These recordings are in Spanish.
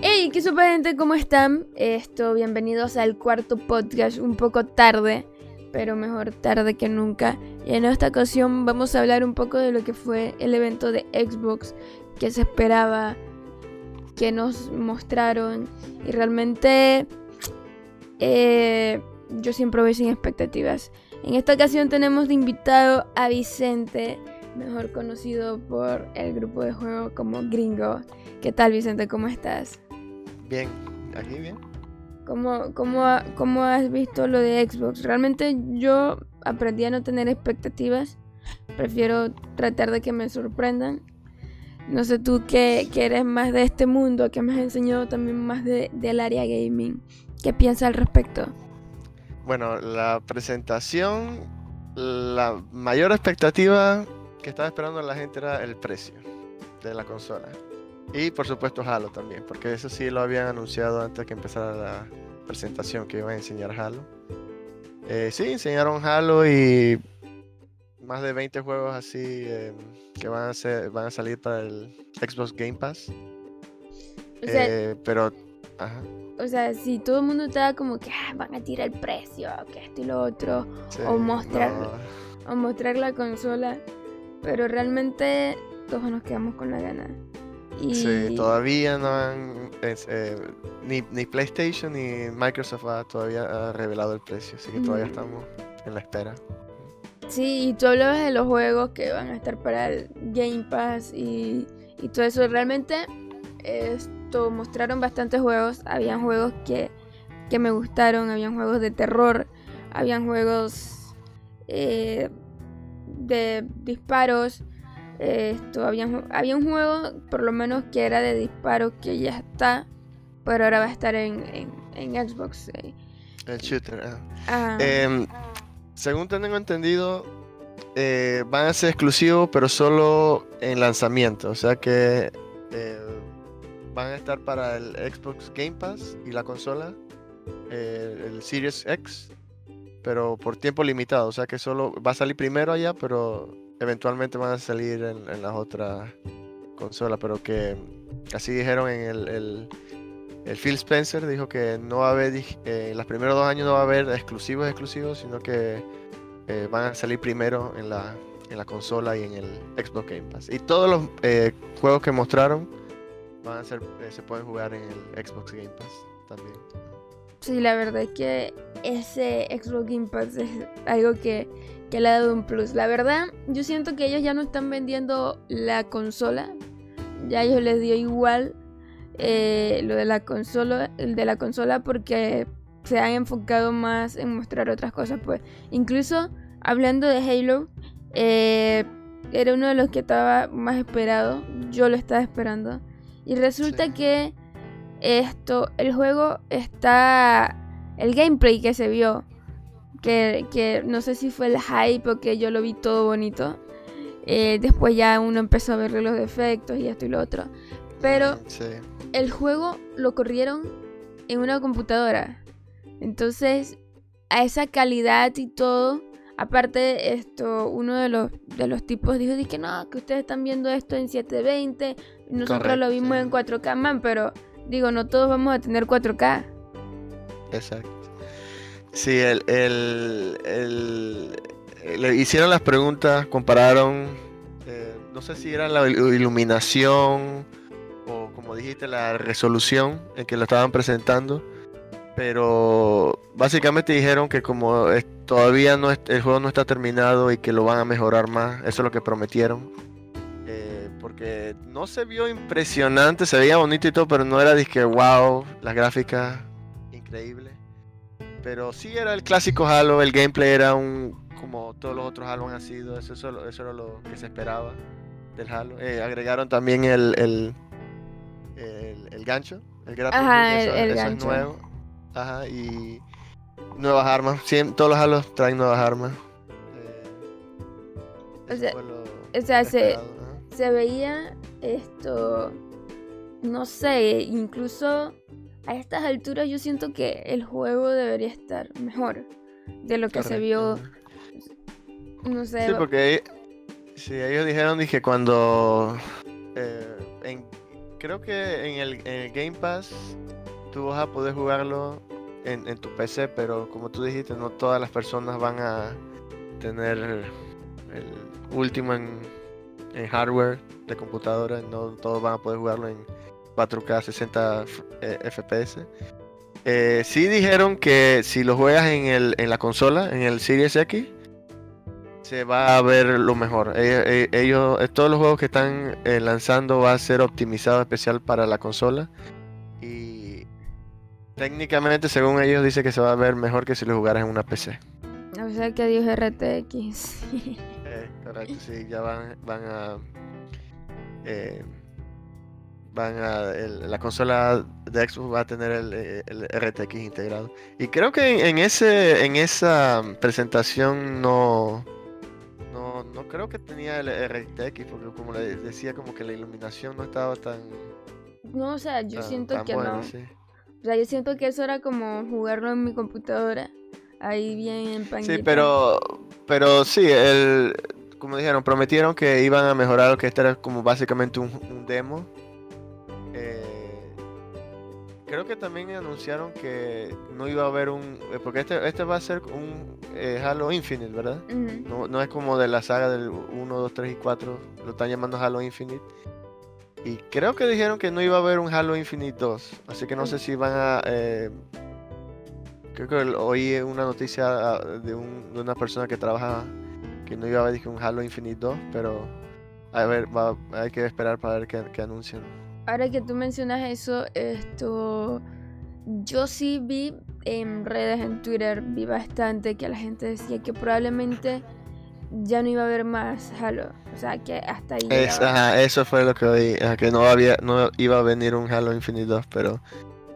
Hey, qué super gente, ¿cómo están? Esto, bienvenidos al cuarto podcast, un poco tarde, pero mejor tarde que nunca. Y en esta ocasión vamos a hablar un poco de lo que fue el evento de Xbox que se esperaba, que nos mostraron. Y realmente eh, yo siempre voy sin expectativas. En esta ocasión tenemos de invitado a Vicente, mejor conocido por el grupo de juego como Gringo. ¿Qué tal Vicente? ¿Cómo estás? Bien, aquí bien. ¿Cómo, cómo, cómo has visto lo de Xbox? Realmente yo aprendí a no tener expectativas. Prefiero tratar de que me sorprendan. No sé tú que, que eres más de este mundo, que me has enseñado también más de, del área gaming. ¿Qué piensas al respecto? Bueno, la presentación, la mayor expectativa que estaba esperando la gente era el precio de la consola. Y por supuesto Halo también, porque eso sí lo habían anunciado antes que empezara la presentación que iban a enseñar Halo. Eh, sí, enseñaron Halo y más de 20 juegos así eh, que van a, ser, van a salir para el Xbox Game Pass. O sea, Eh, pero, ajá, o sea, si todo el mundo estaba como que "Ah, van a tirar el precio, que esto y lo otro, sí, O mostrar- no, o mostrar la consola, pero realmente todos nos quedamos con la gana. Y Sí, todavía no han. es, eh, ni, ni PlayStation ni Microsoft ha todavía ha revelado el precio, así que todavía Mm. estamos en la espera. Sí, y tú hablabas de los juegos que van a estar para el Game Pass y, y todo eso. Realmente esto mostraron bastantes juegos. Habían juegos que, que me gustaron, habían juegos de terror, habían juegos eh, de disparos. Esto, había, había un juego, por lo menos, que era de disparos que ya está, pero ahora va a estar en, en, en Xbox. eh. El shooter. ah. Ah, Em, según tengo entendido, eh, van a ser exclusivos, pero solo en lanzamiento. O sea que eh, van a estar para el Xbox Game Pass y la consola, el Series X, pero por tiempo limitado. O sea que solo va a salir primero allá, pero eventualmente van a salir en, las otras consolas. Pero que así dijeron en el, el- Phil Spencer dijo que no va a haber, eh, en los primeros dos años no va a haber exclusivos exclusivos, sino que eh, van a salir primero en la, en la consola y en el Xbox Game Pass. Y todos los eh, juegos que mostraron van a ser, eh, se pueden jugar en el Xbox Game Pass también. Sí, la verdad es que ese Xbox Game Pass es algo que, que le ha dado un plus. La verdad, yo siento que ellos ya no están vendiendo la consola. Ya a ellos les dio igual eh, lo de la consola, el de la consola porque se han enfocado más en mostrar otras cosas. Pues, incluso hablando de Halo, eh, era uno de los que estaba más esperado. Yo lo estaba esperando. Y resulta Sí. que esto, el juego está. El gameplay que se vio. Que, que no sé si fue el hype o que yo lo vi todo bonito. eh, después ya uno empezó a ver los defectos y esto y lo otro. Pero Sí. el juego lo corrieron en una computadora. Entonces, a esa calidad y todo. Aparte, esto, uno de los, de los tipos dijo, que no, que ustedes están viendo esto en 720. y Nosotros lo vimos en 4K, man, pero digo, no todos vamos a tener 4K. Exacto. Sí, el, el- le hicieron las preguntas, compararon, eh, no sé si era la il- iluminación o como dijiste, la resolución en que lo estaban presentando, pero básicamente dijeron que como todavía no es- el juego no está terminado y que lo van a mejorar más, eso es lo que prometieron. Eh, porque no se vio impresionante, se veía bonito y todo, pero no era disque wow, las gráficas increíble. Pero sí era el clásico Halo, el gameplay era un como todos los otros Halo han sido, eso, eso, eso era lo que se esperaba del Halo. Eh, agregaron también el, el, el, el gancho, el Ajá, eso, el eso gancho. es nuevo. Ajá, y nuevas armas, siem- todos los Halos traen nuevas armas. Eh, O sea, o sea, se, se veía esto, no sé, incluso a estas alturas yo siento que el juego debería estar mejor de lo que se vio, no sé, Sí, porque sí, ellos dijeron dije cuando eh, en- creo que en el, en el Game Pass tú vas a poder jugarlo en, en tu PC, pero como tú dijiste, no todas las personas van a tener el último en, en hardware de computadora, no todos van a poder jugarlo en 4K 60 eh, FPS. Eh, sí dijeron que si lo juegas en, el, en la consola, en el Series X, se va a ver lo mejor. Ellos, ellos eh, todos los juegos que están eh, lanzando va a ser optimizado especial para la consola. Y técnicamente, según ellos, dice que se va a ver mejor que si lo jugaras en una PC. O sea que Dios RTX. Eh, correcto, sí, ya van, van a. eh, van a. el- la consola de Xbox va a tener el, el RTX integrado. Y creo que en, en ese, en esa presentación no. No, no creo que tenía el RTX, porque como le decía, como que la iluminación no estaba tan. No, o sea, yo tan- siento tan que buena, no. sí. O sea, yo siento que eso era como jugarlo en mi computadora. Ahí bien en panguita. Sí, pero, pero sí, el, como dijeron, prometieron que iban a mejorar lo que este era como básicamente un, un demo. Creo que también anunciaron que no iba a haber un, eh, porque este, este va a ser un eh, Halo Infinite, ¿verdad? No, no es como de la saga del 1, 2, 3 y 4, lo están llamando Halo Infinite. Y creo que dijeron que no iba a haber un Halo Infinite 2, así que no sé si van a... eh, creo que oí una noticia ah, de, un- de una persona que trabaja que no iba a haber un Halo Infinite 2, pero a ver, va- hay que esperar para ver qué, qué anuncian. Ahora que tú mencionas eso, esto. Yo sí vi en redes, en Twitter, vi bastante que la gente decía que probablemente ya no iba a haber más Halo. O sea, que hasta ahí. Es- ajá, eso fue lo que oí, que no había, no iba a venir un Halo Infinite 2, pero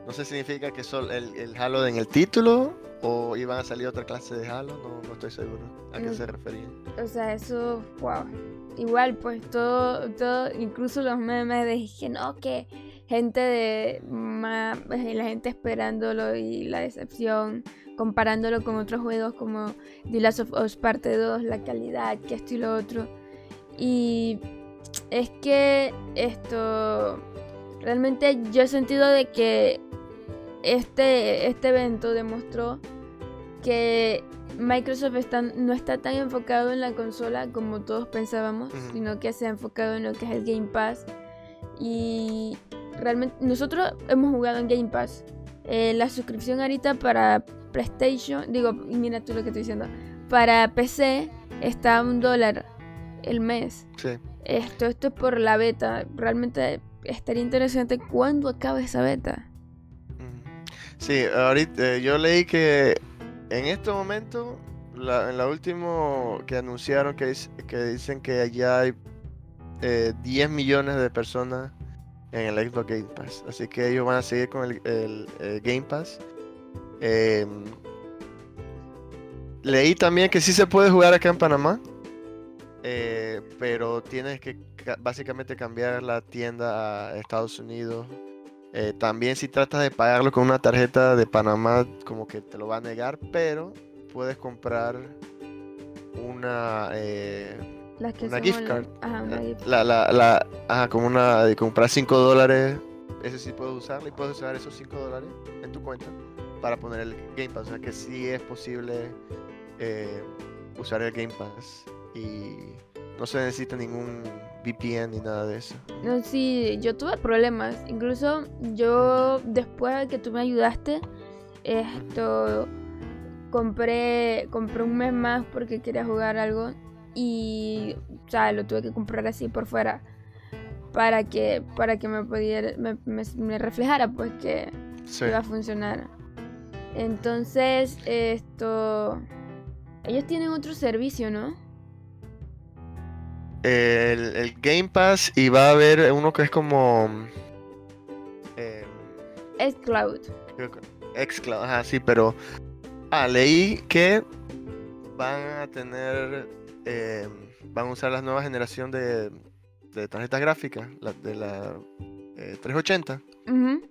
no sé si significa que solo el, el Halo en el título o iban a salir otra clase de Halo, no, no estoy seguro a qué Mm. se referían. O sea, eso, wow. Igual, pues todo, todo, incluso los memes de que no, que gente de ma- eh, la gente esperándolo y la decepción, comparándolo con otros juegos como The Last of Us Parte 2, la calidad, que esto y lo otro. Y es que esto, realmente yo he sentido de que este, este evento demostró que Microsoft está- no está tan enfocado en la consola como todos pensábamos, sino que se ha enfocado en lo que es el Game Pass. Y realmente nosotros hemos jugado en Game Pass. Eh, la suscripción ahorita para PlayStation, digo, mira tú lo que estoy diciendo, para PC está a un dólar el mes. Sí. Esto, esto es por la beta. Realmente estaría interesante cuándo acaba esa beta. Sí, ahorita eh, yo leí que en este momento, en la último que anunciaron que, que dicen que ya hay eh, 10 millones de personas en el Xbox Game Pass. Así que ellos van a seguir con el, Game Pass. Em, leí también que sí se puede jugar acá en Panamá. eh, pero tienes que ca- básicamente cambiar la tienda a Estados Unidos eh, también si tratas de pagarlo con una tarjeta de Panamá, como que te lo va a negar, pero puedes comprar una, eh, Las que Una gift card. Ajá, una gift la, la, la, ajá, como una de comprar 5 dólares, ese sí puedes usarlo y puedes usar esos 5 dólares en tu cuenta para poner el Game Pass. O sea que sí es posible eh, usar el Game Pass y no se necesita ningún VPN ni nada de eso. No, sí, yo tuve problemas. Incluso yo, después de que tú me ayudaste, esto compré, compré un mes más porque quería jugar algo. Y, o sea, lo tuve que comprar así por fuera. Para que, para que me pudiera, me, me- me reflejara pues que Sí. iba a funcionar. Entonces, esto. Ellos tienen otro servicio, ¿no? El, el Game Pass y va a haber uno que es como eh, Es Cloud. creo que- xCloud, ajá, sí, pero ah, leí que van a tener eh, van a usar la nueva generación de, de tarjetas gráficas, la, de la eh, 380. Ujú.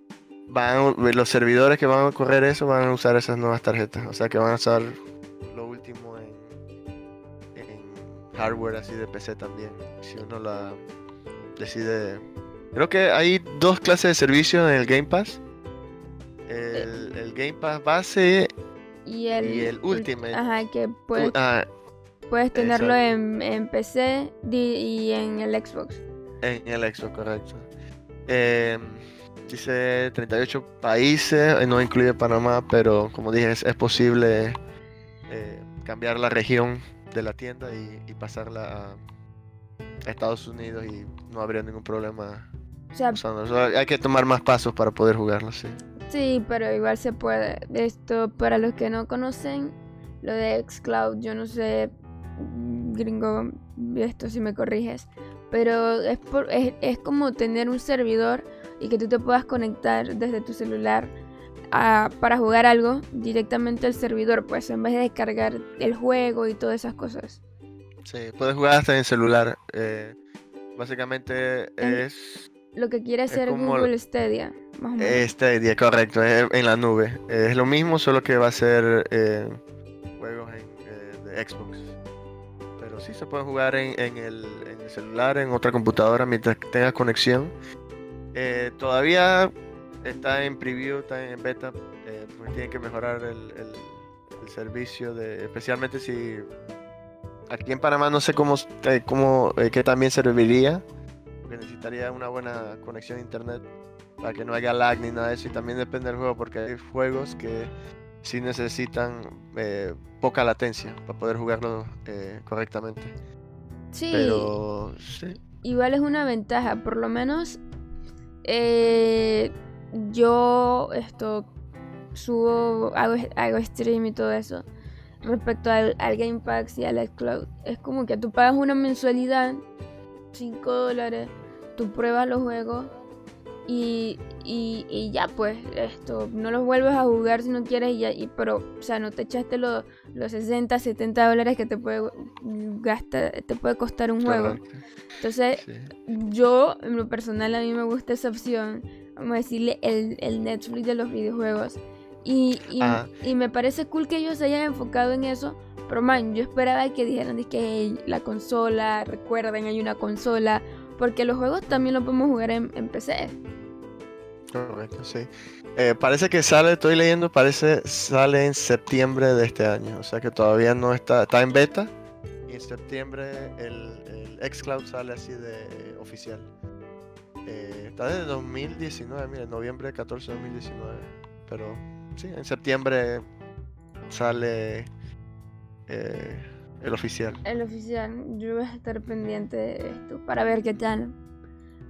Van los servidores que van a correr eso van a usar esas nuevas tarjetas, o sea que van a usar hardware así de PC también. Si uno la decide Creo que hay dos clases de servicios en el Game Pass. El, el Game Pass base Y el, y el Ultimate. Ajá, que puedes, Ah, puedes tenerlo en, en PC y en el Xbox. en el Xbox, correcto. Eh, dice 38 países, eh, no incluye Panamá, pero como dije, es, es posible eh, cambiar la región de la tienda y, y pasarla a Estados Unidos y no habría ningún problema. O sea, hay que tomar más pasos para poder jugarlo, sí. sí, pero igual se puede. Esto, para los que no conocen, lo de Xcloud, yo no sé, gringo, esto si me corriges, pero es, por- es, es como tener un servidor y que tú te puedas conectar desde tu celular a- para jugar algo directamente al servidor, pues en vez de descargar el juego y todas esas cosas. Sí, puedes jugar hasta en celular. eh, básicamente En- es Lo que quiere hacer Google Stadia, más o menos. Día, correcto, es en la nube. Es lo mismo, solo que va a ser eh, juegos en, eh, de Xbox. Pero sí se pueden jugar en, en el, en el celular, en otra computadora, mientras tengas conexión. Eh, todavía está en preview, está en beta, eh, tienen que mejorar el, el- el servicio, de, especialmente si aquí en Panamá no sé cómo, eh, cómo eh, qué también serviría, porque necesitaría una buena conexión a internet para que no haya lag ni nada de eso y también depende del juego porque hay juegos que sí necesitan eh, poca latencia para poder jugarlo eh, correctamente. sí, Pero sí, igual es una ventaja, por lo menos eh, yo esto subo, hago, hago stream y todo eso. Respecto al, al Game Pass y al Cloud, es como que tú pagas una mensualidad, 5 dólares, tú pruebas los juegos y, y, y ya pues, esto, no los vuelves a jugar si no quieres, y ya, y, pero, o sea, no te echaste los, los 60, 70 dólares que te puede gastar, te puede costar un juego. correcto, Entonces, sí. yo, en lo personal, a mí me gusta esa opción. Vamos a decirle el, el Netflix de los videojuegos. Y, y, y me parece cool que ellos se hayan enfocado en eso. Pero, man, yo esperaba que dijeran de que "Hey, la consola, recuerden, hay una consola. Porque los juegos también los podemos jugar en, en PC. Correcto, sí. Eh, parece que sale, estoy leyendo, parece sale en septiembre de este año. O sea que todavía no está, está en beta. Y en septiembre el, el xCloud sale así de oficial. Eh, está desde 2019, mire, noviembre 14 de 2019. Pero sí, en septiembre sale eh, el oficial. El oficial, yo voy a estar pendiente de esto para ver qué tal.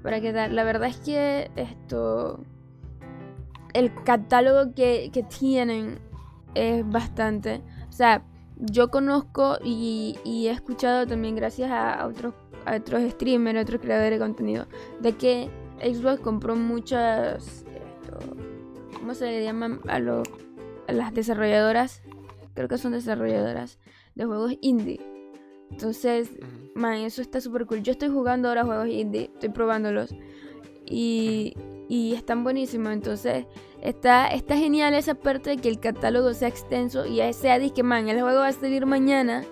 Para qué tal. La verdad es que esto. El catálogo que, que tienen es bastante. O sea, yo conozco y, y he escuchado también gracias a, otros, a otros streamers, a otros creadores de contenido, de que Xbox compró muchas. Esto, ¿Cómo se le llaman a, lo- a las desarrolladoras? Creo que son desarrolladoras de juegos indie. Entonces, man, eso está súper cool. Yo estoy jugando ahora juegos indie, estoy probándolos. Y, y están buenísimos. Entonces, está, está genial esa parte de que el catálogo sea extenso y sea que man, el juego va a salir mañana.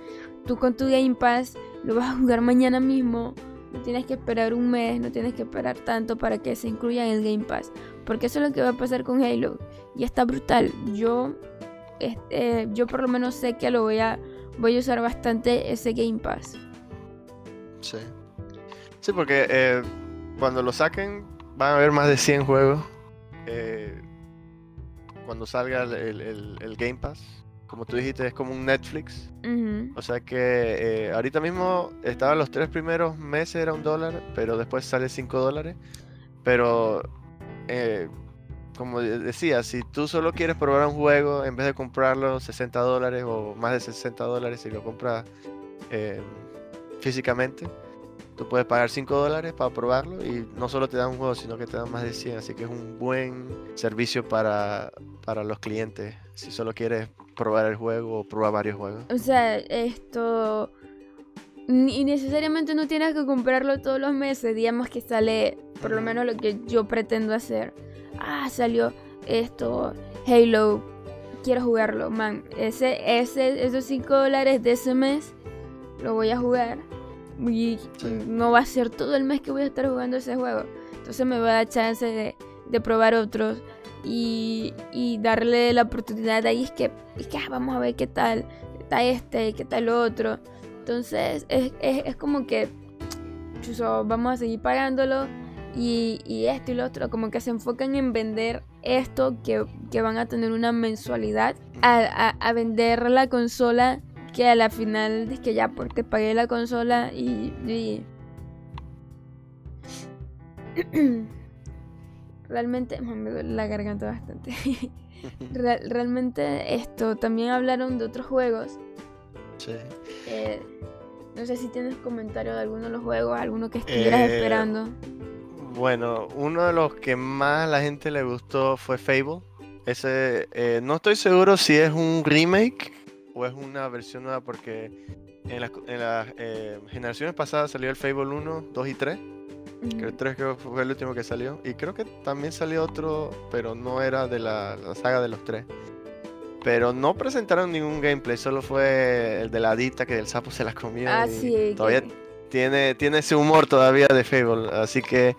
Tú con tu Game Pass lo vas a jugar mañana mismo. No tienes que esperar un mes, no tienes que esperar tanto para que se incluya en el Game Pass. Porque eso es lo que va a pasar con Halo. Y está brutal. Yo, este, yo por lo menos sé que lo voy a, voy a usar bastante ese Game Pass. Sí. Sí, porque eh, cuando lo saquen van a haber más de 100 juegos. eh, cuando salga el, el- Game Pass. Como tú dijiste, es como un Netflix. O sea que eh, ahorita mismo estaban los tres primeros meses era un dólar, pero después sale 5 dólares. Pero eh, como de- decía, si tú solo quieres probar un juego, en vez de comprarlo 60 dólares o más de 60 dólares, si lo compras físicamente, tú puedes pagar 5 dólares para probarlo y no solo te dan un juego, sino que te dan más de 100. Así que es un buen servicio para, para los clientes, si solo quieres probar el juego o probar varios juegos. O sea, esto. Y necesariamente no tienes que comprarlo todos los meses. Digamos que sale, por lo menos lo que yo pretendo hacer. Ah, salió esto, Halo. Quiero jugarlo, man. Ese, ese, esos 5 dólares de ese mes lo voy a jugar. Y Sí. no va a ser todo el mes que voy a estar jugando ese juego. entonces me va a dar chance de, de probar otros y, y, darle la oportunidad ahí es que, es que ah, vamos a ver qué tal está este, qué tal otro. Entonces es, es, es como que chuso, vamos a seguir pagándolo y, y, esto y lo otro, como que se enfocan en vender esto que, que van a tener una mensualidad a, a, a, vender la consola que a la final es que ya porque pagué la consola y, y... realmente me duele la garganta bastante. Real, realmente esto también hablaron de otros juegos. Sí. Eh, no sé si tienes comentario de alguno de los juegos alguno que estuvieras eh, esperando. bueno uno de los que más a la gente le gustó fue Fable. Ese eh, no estoy seguro si es un remake o es una versión nueva porque en las en eh, generaciones pasadas salió el Fable 1, 2 y 3. Uh -huh. El 3 creo que fue el último que salió. Y creo que también salió otro, pero no era de la, la saga de los tres. Pero no presentaron ningún gameplay, solo fue el de la adicta que el sapo se la comió. Ah, y sí. Todavía que... tiene, tiene ese humor todavía de Fable. Así que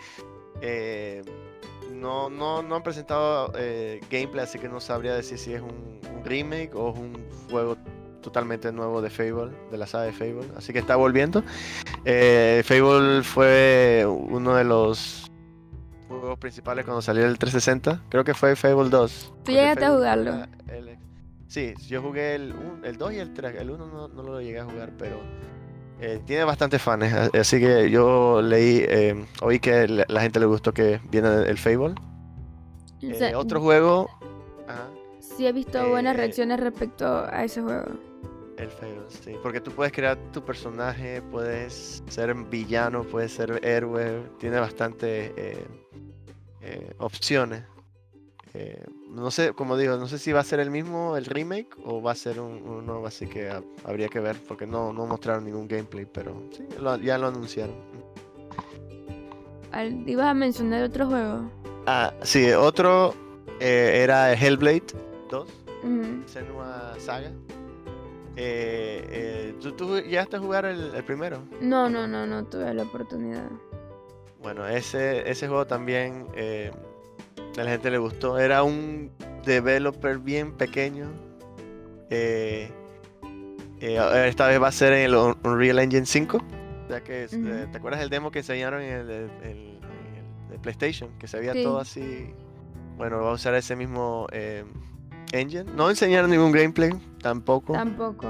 eh, no, no, no han presentado eh, gameplay, así que no sabría decir si es un, un, remake o es un juego totalmente nuevo de Fable, de la saga de Fable. Así que está volviendo. Eh, Fable fue uno de los juegos principales cuando salió el 360. Creo que fue Fable 2. ¿Tú llegaste a jugarlo? El, sí, yo jugué el, el 2 y el 3. El 1 no, no lo llegué a jugar, pero eh, tiene bastantes fans, así que yo leí, eh, oí que la, gente le gustó que viene el Fable. O sea, eh, otro juego. Ajá, sí, he visto buenas reacciones respecto a ese juego. El Fable, sí, porque tú puedes crear tu personaje, puedes ser villano, puedes ser héroe, tiene bastante opciones. Eh, no sé, como digo, no sé si va a ser el mismo, el remake, o va a ser un, uno nuevo, así que a, habría que ver, porque no, no mostraron ningún gameplay, pero sí, lo, ya lo anunciaron. ¿Ibas a mencionar otro juego? Ah, sí, otro eh, era Hellblade 2, uh -huh. Senua Saga. Eh, ¿tú, ¿tú, llegaste a jugar el, el, primero? No, no, no, no tuve la oportunidad. Bueno, ese, ese juego también a la gente le gustó. Era un developer bien pequeño. Eh, eh, esta vez va a ser en el Unreal Engine 5. Ya que, uh -huh. ¿Te acuerdas del demo que enseñaron en el, el, el, el PlayStation? Que se veía sí. todo así. Bueno, va a usar ese mismo eh, engine. No enseñaron ningún gameplay, tampoco. Tampoco.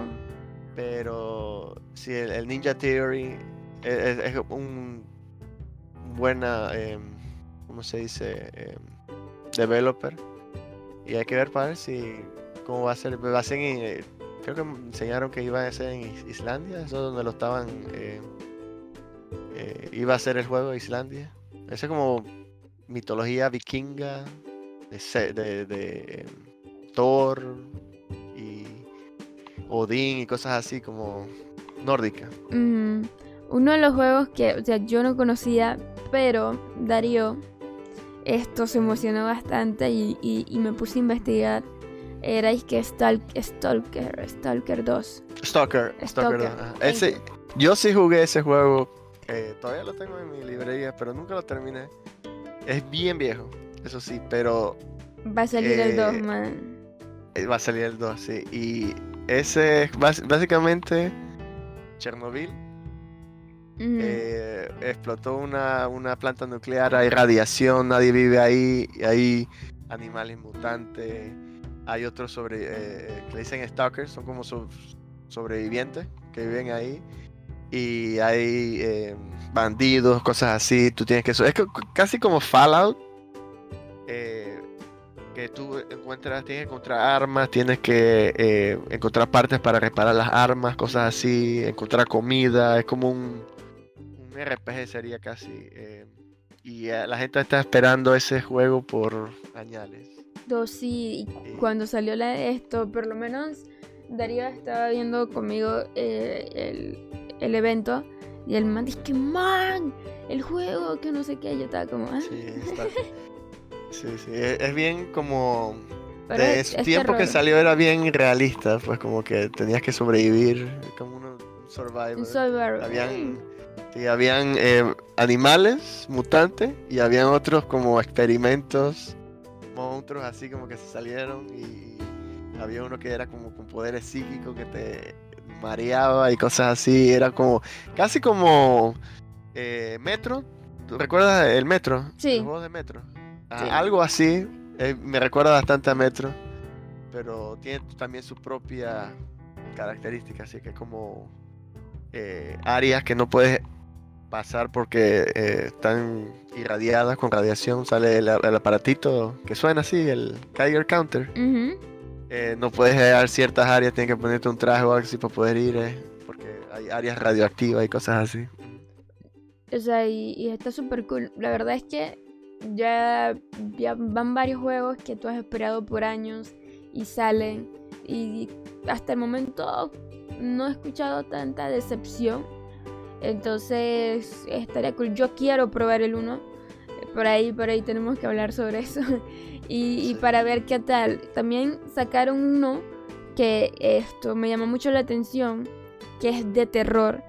Pero sí, el, Ninja Theory es, es un buena, eh, ¿cómo se dice? Eh, developer. Y hay que ver para ver si cómo va a ser. Va a ser en, eh, creo que enseñaron que iba a ser en Islandia, eso es donde lo estaban. Eh, eh, iba a ser el juego de Islandia. Ese es como mitología vikinga de, de, de Thor y Odín y cosas así como nórdica. Uno de los juegos que o sea, yo no conocía, pero Darío esto se emocionó bastante y, y, y me puse a investigar. Era que Stalk, Stalker, Stalker 2. Stalker, Stalker 2. Ese, yo sí jugué ese juego. Eh, todavía lo tengo en mi librería, pero nunca lo terminé. Es bien viejo, eso sí, pero. Va a salir eh, el 2, man. Eh, va a salir el 2, sí. Y ese es básicamente Chernobyl Eh, explotó una, una, planta nuclear, hay radiación, nadie vive ahí, hay animales mutantes, hay otros sobre, eh, que le dicen stalkers, son como so, sobrevivientes que viven ahí, y hay eh, bandidos, cosas así, tú tienes que... Es casi como Fallout, eh, que tú encuentras, tienes que encontrar armas, tienes que eh, encontrar partes para reparar las armas, cosas así, encontrar comida, es como un RPG sería casi. Eh, y eh, la gente está esperando ese juego por añales. Sí, y cuando salió la, esto, por lo menos Darío estaba viendo conmigo eh, el, el, evento y el man dice que man, el juego, que no sé qué, yo estaba como... Ah". Sí, está, sí, sí, es, bien como... Pero de es, tiempo terror. que salió era bien realista, pues como que tenías que sobrevivir, como uno Survivor. Un Survivor. Habían, sí, habían eh, animales mutantes y habían otros como experimentos, monstruos así como que se salieron y había uno que era como con poderes psíquicos que te mareaba y cosas así. Era como, casi como eh, Metro. ¿Tú recuerdas el Metro? Sí. El juego de Metro. Ah, Sí. Algo así. eh, me recuerda bastante a Metro. Pero tiene también su propia característica. Así que como eh, áreas que no puedes pasar porque eh, están irradiadas con radiación. Sale el, el aparatito que suena así, el Geiger Counter. Eh, no puedes llegar a ciertas áreas, tienes que ponerte un traje o algo así para poder ir, eh, porque hay áreas radioactivas y cosas así. O sea, y, y está súper cool. La verdad es que ya, ya van varios juegos que tú has esperado por años y salen. Y hasta el momento no he escuchado tanta decepción. Entonces estaría cool. Yo quiero probar el 1. Por ahí, por ahí tenemos que hablar sobre eso. y, para ver qué tal. También sacaron uno que esto me llamó mucho la atención. Que es de terror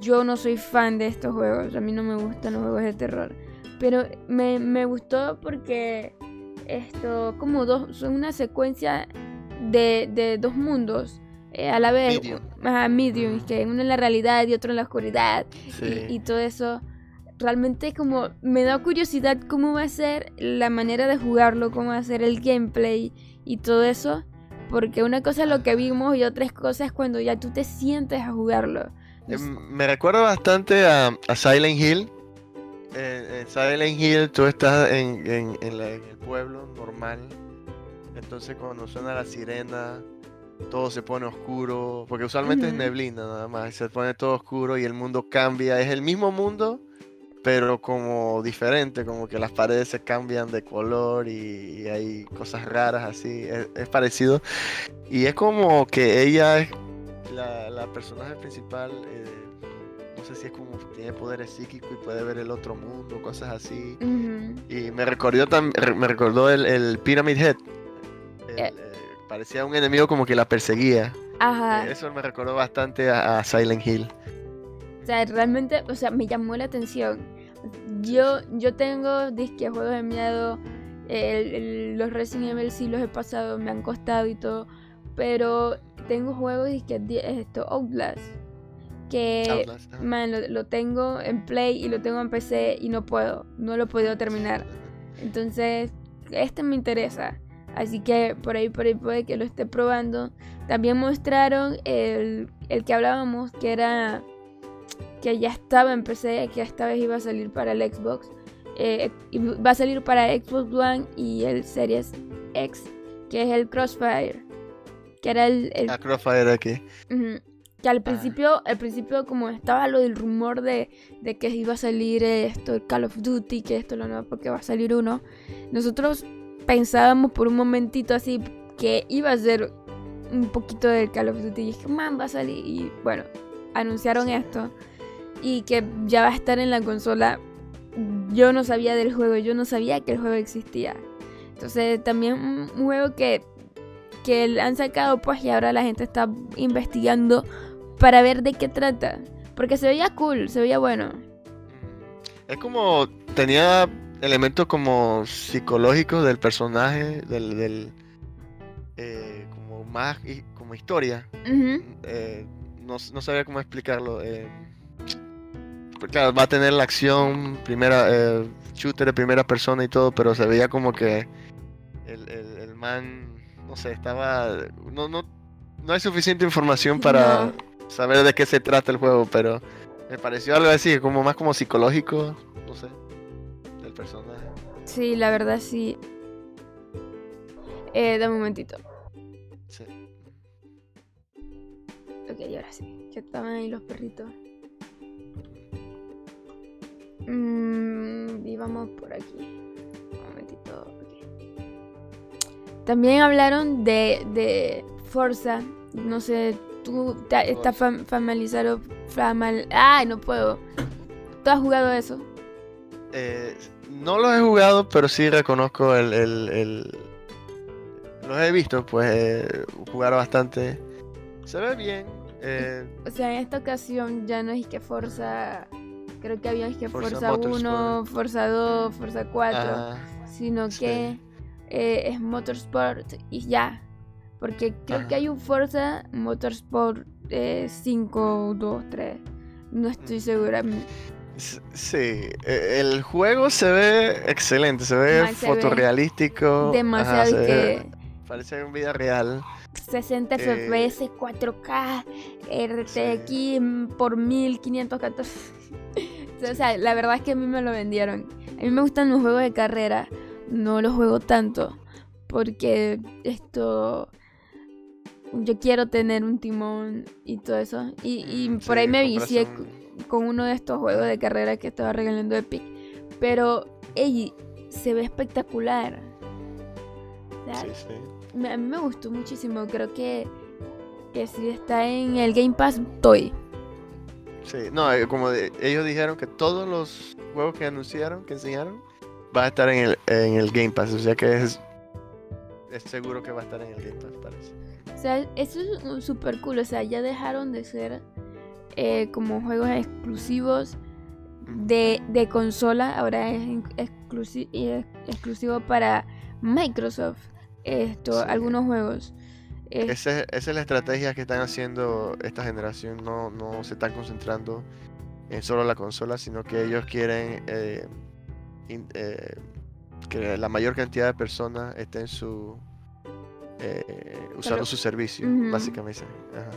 yo no soy fan de estos juegos, a mí no me gustan los juegos de terror, pero me, me gustó porque esto, como dos, son una secuencia de, de dos mundos eh, a la vez, Medium. Ajá, medium, Ujú. que uno en la realidad y otro en la oscuridad, Sí. y, y todo eso. Realmente como me da curiosidad cómo va a ser la manera de jugarlo, cómo va a ser el gameplay y todo eso. Porque una cosa es lo que vimos y otra cosa es cuando ya tú te sientes a jugarlo. Eh, me recuerda bastante a, a Silent Hill. Eh, en Silent Hill tú estás en, en- en la- en el pueblo normal. Entonces cuando suena la sirena, todo se pone oscuro. Porque usualmente es Ujú. neblina nada más. Se pone todo oscuro y el mundo cambia. Es el mismo mundo, pero como diferente. Como que las paredes se cambian de color y, y hay cosas raras así. Es, es parecido. Y es como que ella es la, la personaje principal. eh, no sé si es como que tiene poderes psíquicos y puede ver el otro mundo, cosas así. Y me recordó, me recordó el, el Pyramid Head. El, Eh. Parecía un enemigo como que la perseguía. Ajá. Eh, Eso me recordó bastante a, a Silent Hill. O sea, realmente, o sea, me llamó la atención. Yo, yo tengo disque juegos de miedo. el- el- los Resident Evil sí los he pasado, me han costado y todo. Pero tengo juegos disque di- esto, Outlast. Que Outlast, man, lo, lo tengo en Play y lo tengo en PC y no puedo. No lo he podido terminar. Entonces, este me interesa. Así que por ahí, por ahí puede que lo esté probando. También mostraron el, el que hablábamos, que era que ya estaba en PC, que esta vez iba a salir para el Xbox. Eh, y va a salir para Xbox One y el Series X, que es el Crossfire. Que era el, el- Ah, Crossfire aquí. Que al principio, al principio como estaba lo del rumor de, de que iba a salir esto, el Call of Duty, que esto lo nuevo porque va a salir uno, nosotros pensábamos por un momentito así que iba a ser un poquito del Call of Duty y dije, man, va a salir y bueno, anunciaron esto y que ya va a estar en la consola. Yo no sabía del juego, yo no sabía que el juego existía. Entonces también un un juego que que han sacado pues y ahora la gente está investigando para ver de qué trata. Porque se veía cool, se veía bueno. Es como. Tenía elementos como psicológicos del personaje, del. del, eh, como más. como historia. Eh, no, no sabía cómo explicarlo. eh, pues claro, va a tener la acción, primera eh, shooter de primera persona y todo, pero se veía como que el, el- el man, no sé, estaba... No, no, no hay suficiente información para saber de qué se trata el juego, pero me pareció algo así, como más como psicológico, no sé, del personaje. Sí, la verdad sí. Eh, dame un momentito. Sí. Ok, ahora sí. Que estaban ahí los perritos. Mm, y vamos por aquí. Un momentito. ok. También hablaron de, de Forza. No sé, tú estás fam- familiarizado. famal- Ay, no puedo. ¿Tú has jugado eso? Eh, no los he jugado, pero sí reconozco el... el, el- Los he visto, pues, eh, jugar bastante. Se ve bien. Eh, O sea, en esta ocasión ya no es que Forza. Creo que había que Forza Forza 1, Motorsport. Forza 2, Forza 4. ah, sino sí. que eh, es Motorsport y ya. Porque creo Ajá. que hay un Forza Motorsport eh, 5, 2, 3. No estoy segura. Sí, eh, el juego se ve excelente, se ve se ve fotorrealístico. Demasiado ajá, se ve- que parece en vida real. 60 Eh, FPS, 4K, RTX mm, por 1514. o sea, la verdad es que a mí me lo vendieron. A mí me gustan los juegos de carrera, no los juego tanto, porque esto... Yo quiero tener un timón y todo eso. Y, y Mm, por ahí me vicié un- con uno de estos juegos de carrera que estaba regalando Epic. Pero, ey, se ve espectacular. Sí, sí. a mí me gustó muchísimo. Creo que, que si está en el Game Pass, estoy. Sí, no, eh, como de- ellos dijeron que todos los juegos que anunciaron, que enseñaron, va a estar en el, en el Game Pass. O sea que es, es seguro que va a estar en el Game Pass, parece. O sea, eso es súper cool. O sea, ya dejaron de ser eh, como juegos exclusivos de, de consola. Ahora es exclusi- es exclusivo para Microsoft. Esto, Sí. algunos juegos. Eh, Esa, es- esa es la estrategia que están haciendo esta generación. No, no se están concentrando en solo la consola, sino que ellos quieren eh, in- eh, que la mayor cantidad de personas estén su eh, usando Pero- su servicio, básicamente. Ajá.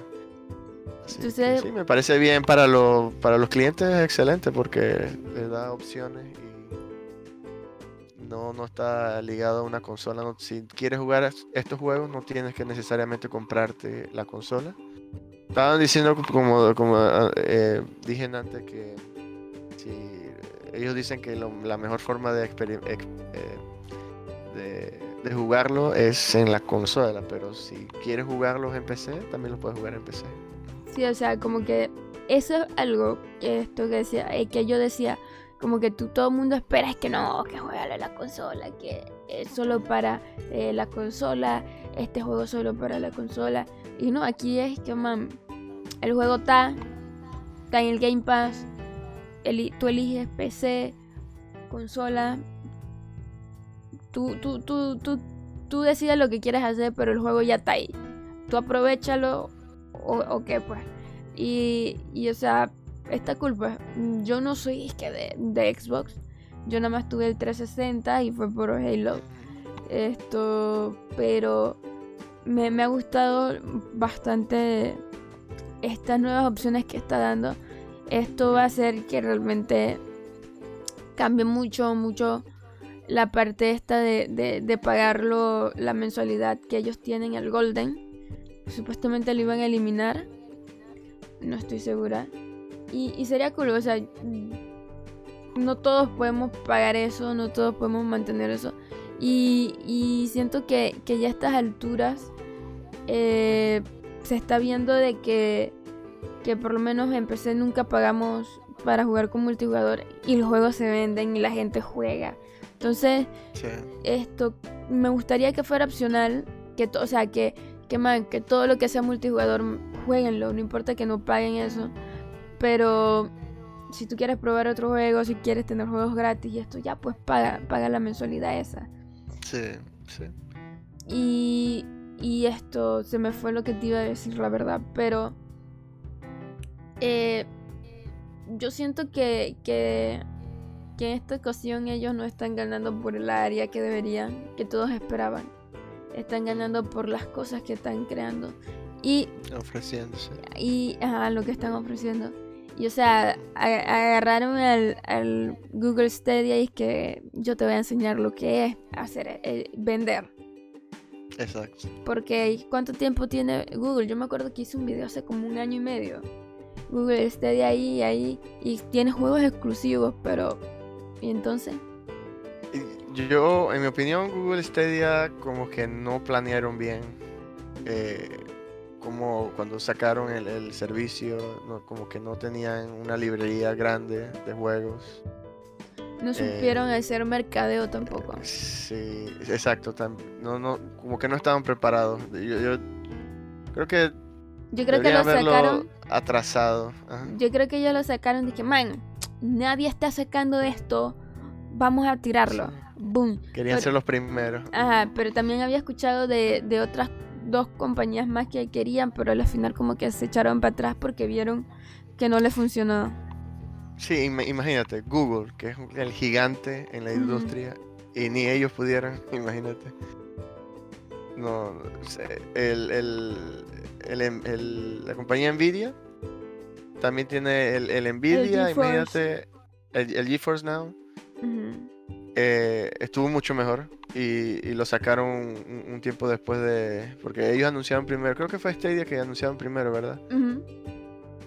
Entonces- sí, me parece bien para los para los clientes, es excelente porque les da opciones y no, no está ligado a una consola. no- si quieres jugar es- estos juegos, no tienes que necesariamente comprarte la consola. Estaban diciendo co- como, como eh, dije antes que ellos dicen que la mejor forma eh, de, jugarlo es en la consola, pero si quieres jugarlos en PC, también lo puedes jugar en PC. Sí, o sea, como que eso es algo que esto que decía, eh, que yo decía, como que tú todo el mundo espera es que no, que juegale la consola, que es solo para eh, la consola, este juego solo para la consola. Y no, aquí es que, man, el juego está, está en el Game Pass, tú eliges PC, consola, tú, tú, tú, tú, tú decides lo que quieres hacer, pero el juego ya está ahí. Tú aprovechalo o, o qué, pues. Y, y, o sea, esta culpa, yo no soy es que de, de Xbox. Yo nada más tuve el 360 y fue por Halo. Esto, pero me, me ha gustado bastante estas nuevas opciones que está dando. Esto va a hacer que realmente cambie mucho, mucho la parte esta de, de, pagarlo, la mensualidad que ellos tienen, el Golden. Supuestamente lo iban a eliminar. No estoy segura. Y, y sería cool, o sea, no todos podemos pagar eso, no todos podemos mantener eso. Y, y siento que, que ya a estas alturas eh, se está viendo de que, que por lo menos en PC nunca pagamos para jugar con multijugador y los juegos se venden y la gente juega. Entonces, Sí. esto me gustaría que fuera opcional, que o sea, que que man, que todo lo que sea multijugador jueguenlo, no importa que no paguen eso, pero si tú quieres probar otro juego, si quieres tener juegos gratis y esto ya pues paga paga la mensualidad esa. Sí, sí. Y y esto se me fue lo que te iba a decir la verdad, pero eh, yo siento que, que que en esta ocasión ellos no están ganando por el área que deberían, que todos esperaban. Están ganando por las cosas que están creando y, Ofreciéndose. y ajá, lo que están ofreciendo. Y o sea, agarraron al, al Google Stadia y es que yo te voy a enseñar lo que es hacer, eh, vender. Exacto. Porque ¿cuánto tiempo tiene Google? Yo me acuerdo que hice un video hace como un año y medio. Google Stadia ahí, ahí, y tiene juegos exclusivos, pero... ¿Y entonces? Y Yo, en mi opinión, Google Stadia como que no planearon bien. eh, como cuando sacaron el, el servicio, no- como que no tenían una librería grande de juegos. No supieron hacer mercadeo tampoco. Sí, exacto. no, no, como que no estaban preparados. Yo, yo creo que Yo creo que lo sacaron. atrasado. Ajá. Yo creo que ellos lo sacaron. Dije, man, nadie está sacando esto. Vamos a tirarlo. Sí. Boom. Querían Pero- ser los primeros. Ajá, pero también había escuchado de, de otras dos compañías más que querían, pero al final como que se echaron para atrás porque vieron que no le funcionó. Sí, im- imagínate, Google, que es el gigante en la industria, y ni ellos pudieran, imagínate. No, el, el, el, em- el- la compañía Nvidia también tiene el, el Nvidia, GeForce. imagínate, el, el GeForce Now, eh, estuvo mucho mejor y, y lo sacaron un, un tiempo después de, porque ellos anunciaron primero, creo que fue Stadia que anunciaron primero, ¿verdad?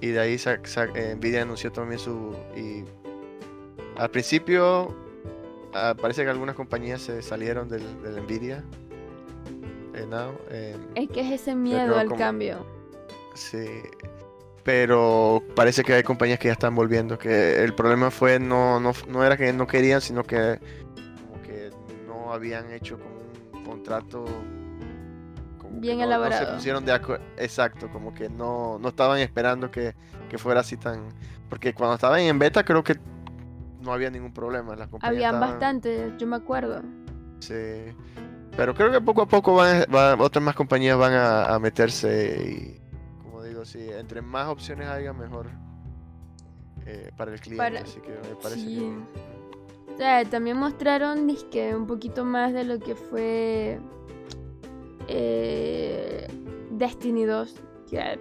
Y de ahí sa- sa- eh, Nvidia anunció también su... Y al principio ah, parece que algunas compañías se salieron del, del Nvidia. Eh, now, eh, Es que es ese miedo al como- cambio. sí. Pero parece que hay compañías que ya están volviendo. Que el problema fue no, no, no era que no querían, sino que como que no habían hecho como un contrato Bien no- no se elaborado. pusieron de acuerdo. Exacto, como que no, no estaban esperando que, que fuera así tan. Porque cuando estaban en beta creo que no había ningún problema. Las compañías Habían estaban- bastantes, yo me acuerdo. Sí. Pero creo que poco a poco van, va- otras más compañías van a, a meterse y, como digo, sí, entre más opciones haya, mejor eh, para el cliente. Para- Así que me parece sí. que... O sea, también mostraron dizque, un poquito más de lo que fue eh, Destiny 2. Que,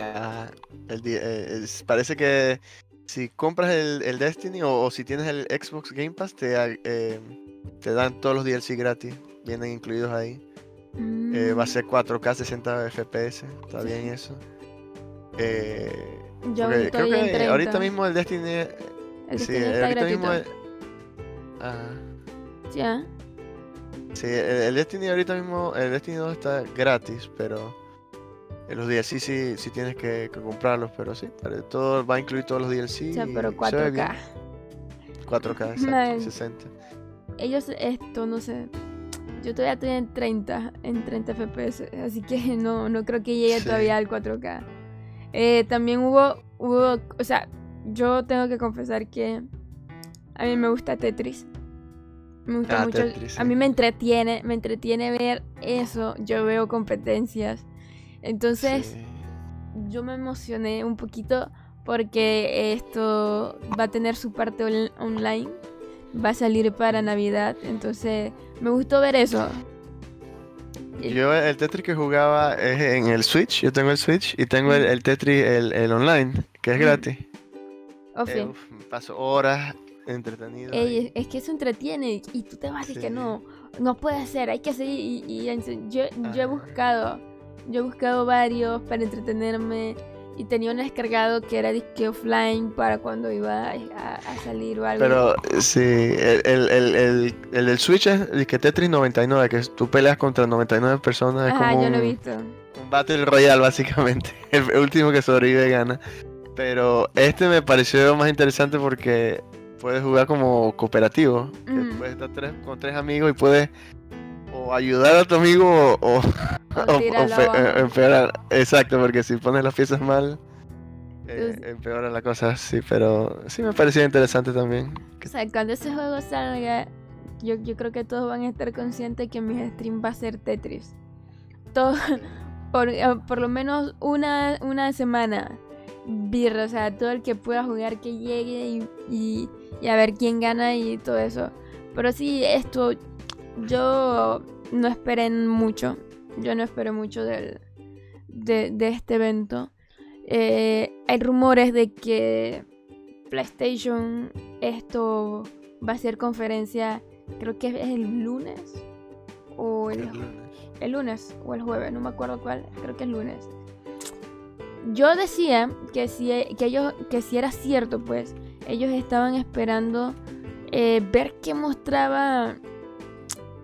Ah, el eh, es- parece que si compras el, el Destiny o, o si tienes el Xbox Game Pass, eh, te dan todos los DLC gratis. Vienen incluidos ahí. Eh, va a mm, ser 4K 60 FPS. Está bien eso. Eh, yo creo que 30. ahorita mismo el Destiny El Sí, Destiny ahorita gratuito. mismo. el-. Ya. Sí, el, el Destiny ahorita mismo, el Destiny 2 está gratis, pero en los DLC sí, sí tienes que, que comprarlos, pero sí, para- todo va a incluir todos los DLC. O sea, pero y se ve bien. 4K. 4K, exacto, Man. 60. Ellos, esto, no sé. Yo todavía estoy en 30, en 30 FPS, así que no, no creo que llegue Sí. todavía al 4K. Eh, también hubo, hubo, o sea, yo tengo que confesar que a mí me gusta Tetris. Me gusta Ah, mucho. Tetris, A mí me entretiene, me entretiene ver eso. Yo veo competencias. Entonces, Sí. yo me emocioné un poquito porque esto va a tener su parte on- online, va a salir para Navidad, entonces me gustó ver eso. Yo el Tetris que jugaba es en el Switch, yo tengo el Switch y tengo el, el Tetris, el, el online, que es gratis. Oh, Eh, sí. uf, paso horas entretenido. Ey, es- que eso entretiene y tú te vas y que Sí. no, no puede ser, hay que seguir. Y, y yo, yo he buscado, yo he buscado varios para entretenerme y tenía un descargado que era disque offline para cuando iba a, a salir o algo. Pero sí, el, el, el, el, el del Switch es el que Tetris 99, que es- tú peleas contra 99 personas. Ajá, como yo lo he visto. un Battle Royale, básicamente. El último que sobrevive gana. Pero este me pareció más interesante porque puedes jugar como cooperativo. que puedes estar tres, con tres amigos y puedes o ayudar a tu amigo o, eh, empeorar. Exacto, porque si pones las piezas mal, eh, empeora la cosa. Sí, pero sí me pareció interesante también. O sea, cuando ese juego salga, yo, yo creo que todos van a estar conscientes que mi stream va a ser Tetris. Todo, por, eh, por lo menos una, una semana. Birra, o sea, todo el que pueda jugar que llegue y, y, y a ver quién gana y todo eso. Pero sí, esto, yo no esperé mucho. Yo no esperé mucho del, de, de este evento. Eh, hay rumores de que PlayStation esto va a ser conferencia, creo que es el lunes o el, El lunes. el lunes o el jueves, no me acuerdo cuál, creo que es lunes. Yo decía que si, que ellos, que si era cierto, pues, ellos estaban esperando eh, ver qué mostraba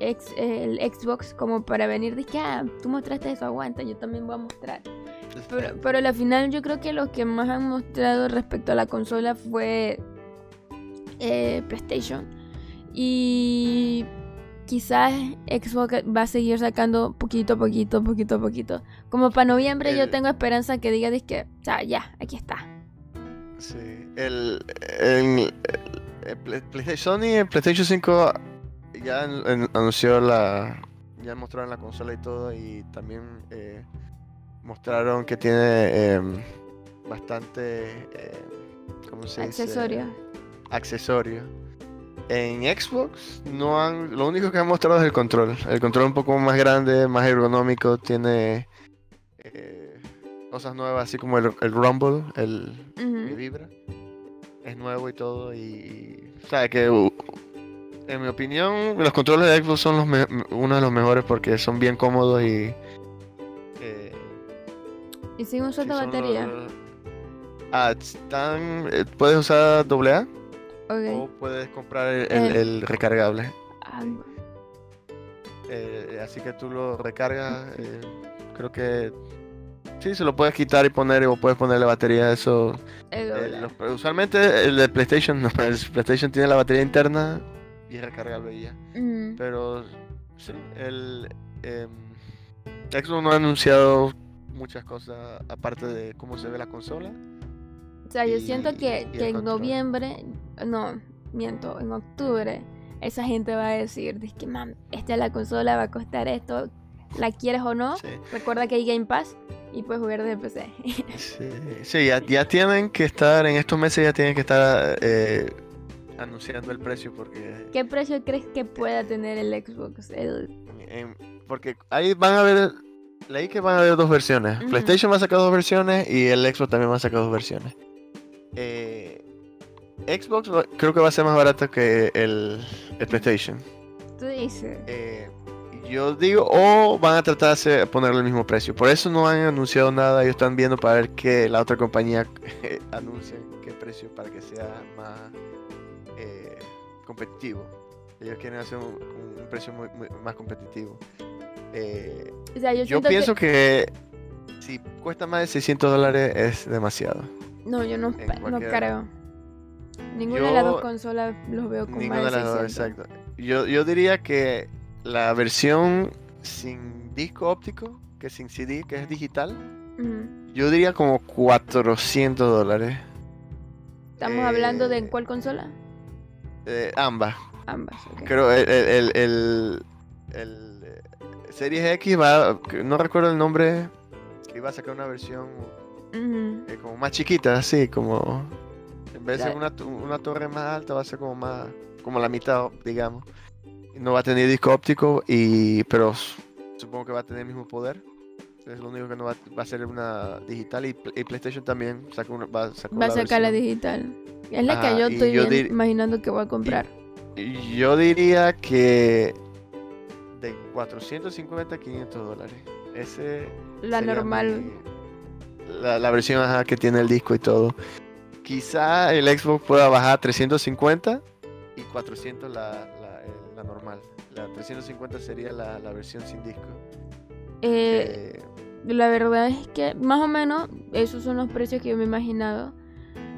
ex- el Xbox como para venir. Dije, ah, tú mostraste eso, aguanta, yo también voy a mostrar. Pero, pero al final yo creo que lo que más han mostrado respecto a la consola fue eh, PlayStation. Y quizás Xbox va a seguir sacando poquito a poquito, poquito a poquito. Como para noviembre yo El- tengo esperanza que diga que, o sea, ya, aquí está. Sí. El, el- el Play- PlayStation, Sony en PlayStation 5 ya an- an- anunció la. Ya mostraron la consola y todo. Y también eh, mostraron que tiene em, bastante. eh, ¿Cómo se dice? Accesorios. Accesorios. En Xbox no han. Lo único que han mostrado es el control. El control un poco más grande, más ergonómico. Tiene. eh, cosas nuevas, así como el, el Rumble, el, vibra. Es nuevo y todo. Y, y, o sea, que uh, en mi opinión, los controles de Xbox son los me- uno de los mejores porque son bien cómodos y. eh, Y sin solo son batería. los- Ah, están. eh, puedes usar AA o Ok. puedes comprar el, el- el recargable. Eh, así que tú lo recargas. eh, creo que. Sí, se lo puedes quitar y poner, o puedes ponerle batería. Eso el Eh, los- usualmente el de PlayStation, no, el PlayStation tiene la batería interna y es recargable y ya. Pero sí, el em, Xbox no ha anunciado muchas cosas aparte de cómo se ve la consola. O sea, yo y- siento que, en noviembre, no, miento, en octubre, esa gente va a decir, que man, esta es la consola, va a costar esto, la quieres o no, Sí, recuerda que hay Game Pass y puedes jugar desde PC. sí, sí, ya, ya tienen que estar, en estos meses ya tienen que estar eh, anunciando el precio porque ¿Qué precio crees que pueda tener el Xbox? El... en- porque ahí van a ver, leí que van a haber dos versiones. PlayStation va a sacar dos versiones y el Xbox también va a sacar dos versiones. Eh, Xbox va- creo que va a ser más barato que el, el PlayStation. Tú dices. Eh, yo digo, o van a tratar de ponerle el mismo precio. Por eso no han anunciado nada. Ellos están viendo para ver que la otra compañía anuncie qué precio para que sea más eh, competitivo. Ellos quieren hacer un, un precio muy- muy- más competitivo. Eh, O sea, yo, pienso que... que... si cuesta más de 600 dólares es demasiado. No, yo no, en no creo. Ninguna de las dos consolas los veo con más de de las dos, 600. exacto. Yo, yo diría que la versión sin disco óptico, que sin CD, que es digital, yo diría como 400 dólares. ¿Estamos hablando de Eh, cuál consola? Eh, ambas. Ambas. ok. Creo el, el, el, eh, Series X va, no recuerdo el nombre, que iba a sacar una versión eh, como más chiquita, así como en vez de una, una torre más alta va a ser como más como la mitad, digamos. No va a tener disco óptico y pero supongo que va a tener el mismo poder. Es lo único que no va, va a ser una digital y, y PlayStation también saca una, va a sacar Va a sacar la digital. Es la Ajá, que yo estoy yo bien dir- imaginando que voy a comprar. Y Yo diría que de 450 a 500 dólares. Ese La normal. mi- la, la versión ajá, que tiene el disco y todo. Quizá el Xbox pueda bajar a 350 y 400 la, la, la normal. La 350 sería la, la versión sin disco. Eh, Eh, La verdad es que más o menos esos son los precios que yo me he imaginado.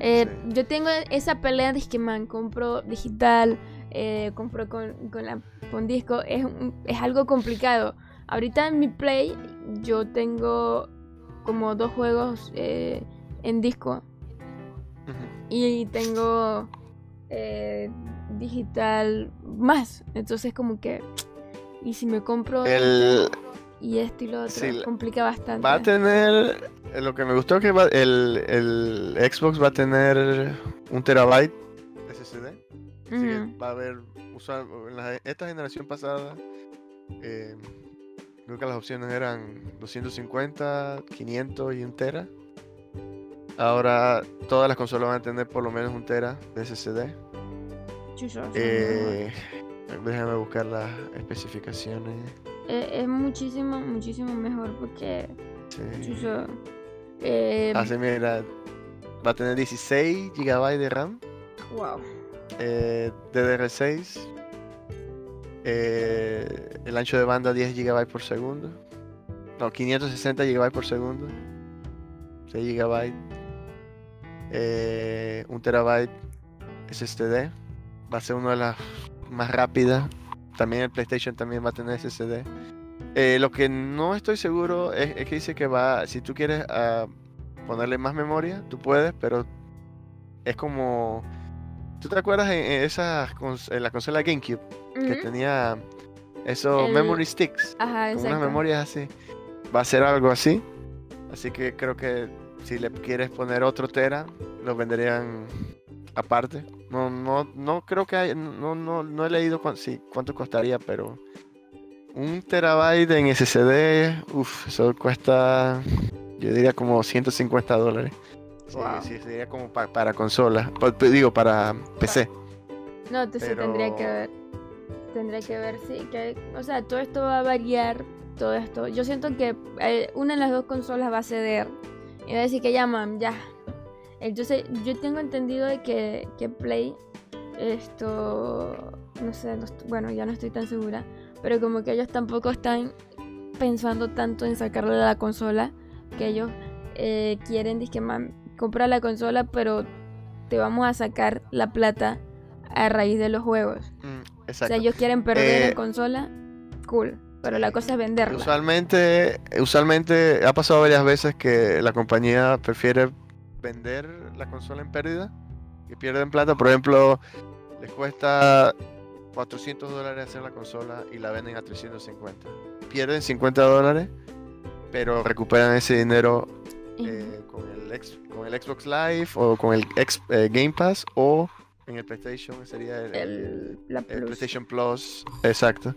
Eh, Sí. Yo tengo esa pelea de que, man, compro digital, eh, compro con, con, la, con disco. Es, es algo complicado. Ahorita en mi Play yo tengo como dos juegos eh, en disco y tengo digital más. Entonces como que... Y si me compro el, y esto y lo otro, sí, complica bastante. va a tener. eh, Lo que me gustó que va- el, el Xbox va a tener un terabyte SSD. Así que va a haber, usar, en la- esta generación pasada, eh, creo que las opciones eran 250, 500 y un tera. Ahora todas las consolas van a tener por lo menos un tera de SSD. Eh, déjame buscar las especificaciones. Eh, es muchísimo, muchísimo mejor porque Sí. eh, Así mira, va a tener 16 GB de RAM. wow. eh, DDR6. eh, el ancho de banda 10 GB por segundo. No, 560 GB por segundo. 6 GB. Eh, 1 terabyte SSD. Va a ser una de las más rápidas. También el PlayStation también va a tener SSD. Eh, lo que no estoy seguro es, es, que dice que va, si tú quieres uh, ponerle más memoria, tú puedes, pero es como... ¿Tú te acuerdas en, en esa, en la consola GameCube? Uh -huh. Que tenía esos El- memory sticks, Ajá, con unas memorias así. Va a ser algo así. Así que creo que si le quieres poner otro tera, lo venderían aparte. No, no, no creo que hay, no, no, no he leído cuán- sí, cuánto costaría, pero un terabyte en SSD, uff, eso cuesta, yo diría como 150 dólares. Sí, Wow. sí, sería como pa- para consola, pa- digo, para PC. No, sí tendría que ver. Tendría que ver, sí, que, o sea, todo esto va a variar, todo esto. Yo siento que eh, una de las dos consolas va a ceder y va a decir que ya, mam, ya. Entonces, yo tengo entendido de que, que Play, esto, no sé, no bueno, ya no estoy tan segura, pero como que ellos tampoco están pensando tanto en sacarle la consola, que ellos eh, quieren, dizque, mam, compra la consola, pero te vamos a sacar la plata a raíz de los juegos. Mm, O sea, ellos quieren perder Eh, en consola, cool. Pero la cosa es venderla. Usualmente, usualmente ha pasado varias veces que la compañía prefiere vender la consola en pérdida y pierden plata. Por ejemplo, les cuesta 400 dólares hacer la consola y la venden a 350. Pierden 50 dólares, pero recuperan ese dinero eh, con, el ex- con el Xbox Live o con el ex- eh, Game Pass o en el PlayStation sería el, El, la el Plus. PlayStation Plus, exacto.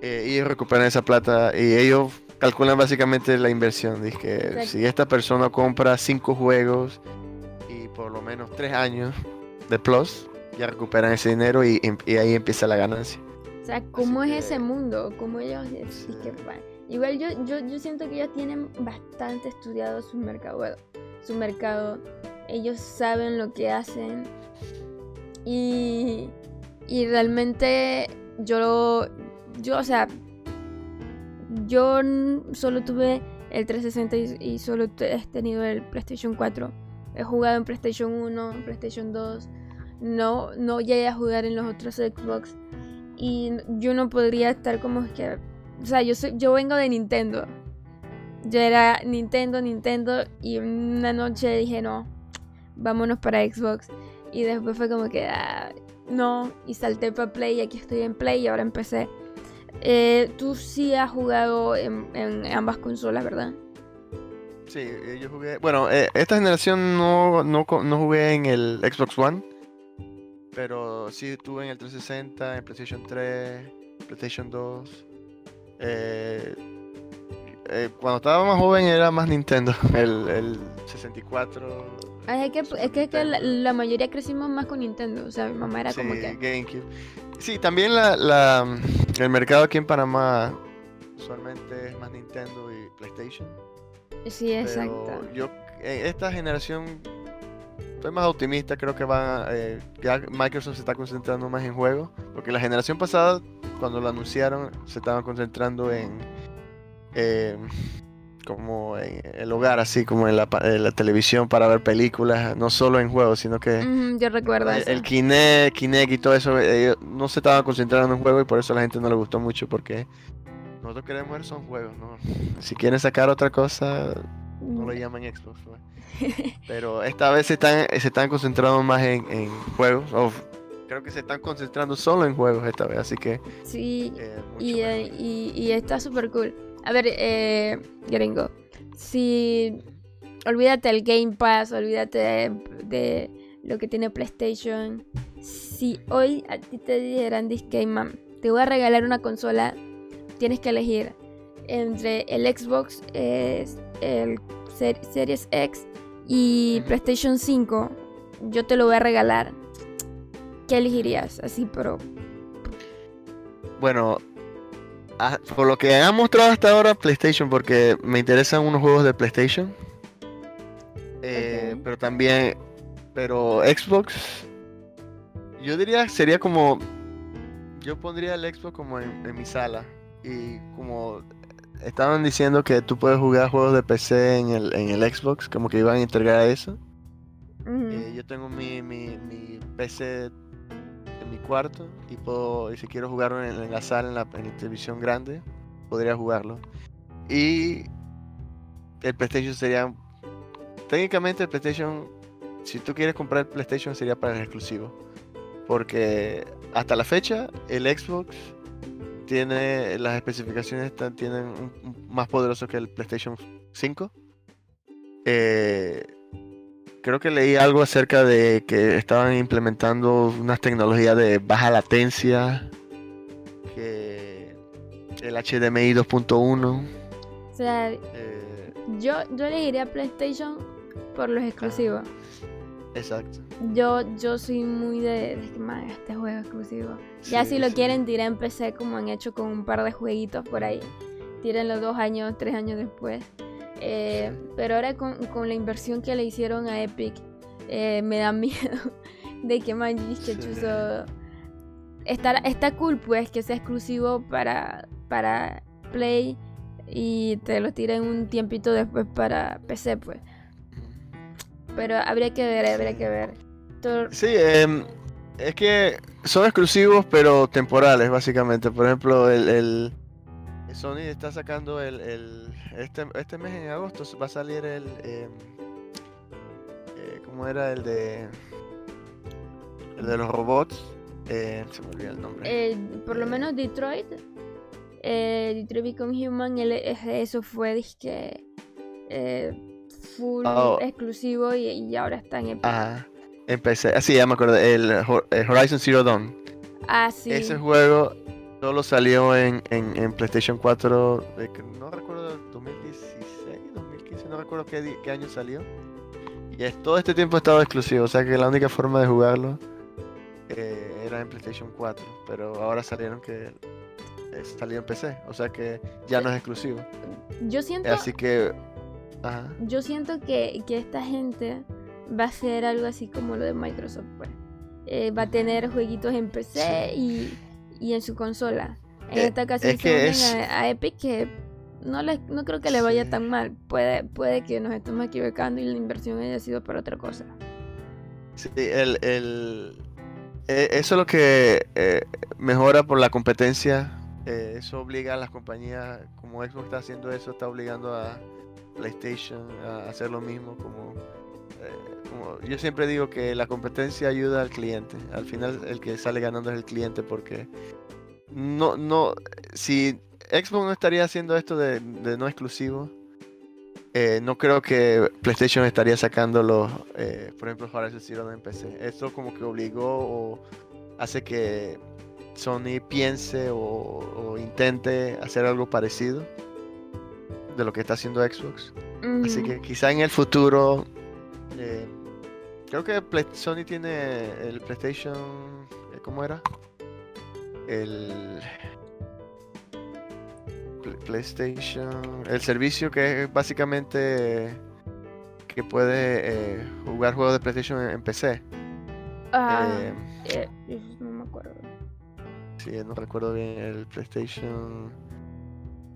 Eh, ellos recuperan esa plata y ellos calculan básicamente la inversión. Dice que Exacto. si esta persona compra cinco juegos y por lo menos tres años de Plus, ya recuperan ese dinero y, y ahí empieza la ganancia. O sea, ¿cómo es que- ese mundo? ¿Cómo ellos Sí. dizque, pa- Igual yo, yo, yo siento que ellos tienen bastante estudiado su mercado. Su mercado. Ellos saben lo que hacen. Y, y realmente yo, yo, o sea, yo solo tuve el 360 y, solo he tenido el PlayStation 4. He jugado en PlayStation 1, en PlayStation 2. No, no llegué a jugar en los otros Xbox. Y yo no podría estar como que... O sea, yo, soy, yo vengo de Nintendo. Yo era Nintendo, Nintendo. Y una noche dije, no, vámonos para Xbox. Y después fue como que, ah, no. Y salté para Play y aquí estoy en Play y ahora empecé. Eh, Tú sí has jugado en, ambas consolas, ¿verdad? Sí, eh, yo jugué. Bueno, eh, esta generación no, no, no jugué en el Xbox One, pero sí estuve en el 360, en PlayStation 3, PlayStation 2. Eh, eh, cuando estaba más joven era más Nintendo, el, el 64. Es que, es que, es que la, mayoría crecimos más con Nintendo. O sea, mi mamá era sí, como que... GameCube. Sí, también la, la- el mercado aquí en Panamá usualmente es más Nintendo y PlayStation. Sí, exacto. Pero yo, en esta generación, estoy más optimista. Creo que van a- eh, ya Microsoft se está concentrando más en juegos. Porque la generación pasada, cuando lo anunciaron, se estaban concentrando en. eh, como en el hogar, así como en la, en la televisión para ver películas, no solo en juegos, sino que yo recuerdo el, eso. el Kinect, Kinect y todo eso, ellos no se estaban concentrando en juegos y por eso a la gente no le gustó mucho porque nosotros queremos ver son juegos, ¿no? Si quieren sacar otra cosa, no lo llaman Xbox, pues. Pero esta vez se están, se están concentrando más en, en juegos, o creo que se están concentrando solo en juegos esta vez, así que Sí, eh, y, eh, y, y está súper cool. A ver, eh, gringo, si olvídate el Game Pass, olvídate de, de lo que tiene PlayStation. Si hoy a ti te dijeran, Disque, mam, te voy a regalar una consola, tienes que elegir entre el Xbox, eh, el Ser- Series X y. PlayStation 5. Yo te lo voy a regalar. ¿Qué elegirías? Así, pero Bueno, por lo que han mostrado hasta ahora PlayStation, porque me interesan unos juegos de PlayStation. Eh. Pero también, pero Xbox, yo diría sería como, yo pondría el Xbox como en, en mi sala y como estaban diciendo que tú puedes jugar juegos de PC en el, en el Xbox, como que iban a integrar eso. Eh, yo tengo mi, mi, mi PC, mi cuarto y puedo, y si quiero jugarlo en, en la sala, en la, en televisión grande, podría jugarlo. Y el PlayStation sería, técnicamente el PlayStation, si tú quieres comprar el PlayStation sería para el exclusivo. Porque hasta la fecha el Xbox tiene las especificaciones tienen más poderoso que el PlayStation 5. Eh, creo que leí algo acerca de que estaban implementando unas tecnologías de baja latencia, que el HDMI 2.1. O sea, eh, yo, yo elegiría PlayStation por los exclusivos. exacto. Yo, yo soy muy de, de man, este juego exclusivo. Ya si lo sí. quieren tirar en PC como han hecho con un par de jueguitos por ahí. Tírenlo dos años, tres años después. Eh. Pero ahora con, con la inversión que le hicieron a Epic, eh, me da miedo de que man, que chuzo. Está, está cool pues que sea exclusivo para, para Play y te lo tiren un tiempito después para PC pues. Pero habría que ver, habría que ver. Sí, em, es que son exclusivos pero temporales básicamente. Por ejemplo, el, el- Sony está sacando el, el- este, este mes en agosto va a salir el em, eh, ¿cómo era el de el de los robots? Eh, se me olvidó el nombre. Por lo menos Detroit, eh, Detroit Become Human, el- eso fue disque eh, full Oh. exclusivo y, y ahora está en Epic. Ajá. Empecé, así ya me acuerdo, el, el Horizon Zero Dawn. Ah, sí. Ese juego solo salió en, en, en PlayStation 4, de que no recuerdo, 2016, 2015, no recuerdo qué, año salió. Y es, todo este tiempo ha estado exclusivo, o sea que la única forma de jugarlo eh, era en PlayStation 4, pero ahora salieron que eh, salió en PC, o sea que ya no es exclusivo. Yo siento, Así que, ajá, yo siento que, que esta gente va a hacer algo así como lo de Microsoft, pues. Eh, va a tener jueguitos en PC y, y en su consola. En Eh, esta ocasión es que es- a, a Epic que no, le, no creo que le vaya Sí. tan mal. Puede, puede que nos estemos equivocando y la inversión haya sido para otra cosa. Sí, el, el- eh, eso es lo que eh, mejora por la competencia. eh, eso obliga a las compañías, como Xbox está haciendo eso, está obligando a PlayStation a hacer lo mismo. Como, como yo siempre digo que la competencia ayuda al cliente. Al final el que sale ganando es el cliente porque no, no, si Xbox no estaría haciendo esto de, de no exclusivo, eh, no creo que PlayStation estaría sacando los, eh, por ejemplo, Horizon Zero en PC. Esto como que obligó o hace que Sony piense o, o intente hacer algo parecido de lo que está haciendo Xbox. Así que quizá en el futuro, creo que Sony tiene el PlayStation, eh, ¿cómo era? El Pl- PlayStation, el servicio que es básicamente que puede eh, jugar juegos de PlayStation en, en PC. Ah, Eh, eh, eso no me acuerdo. sí, no recuerdo bien el PlayStation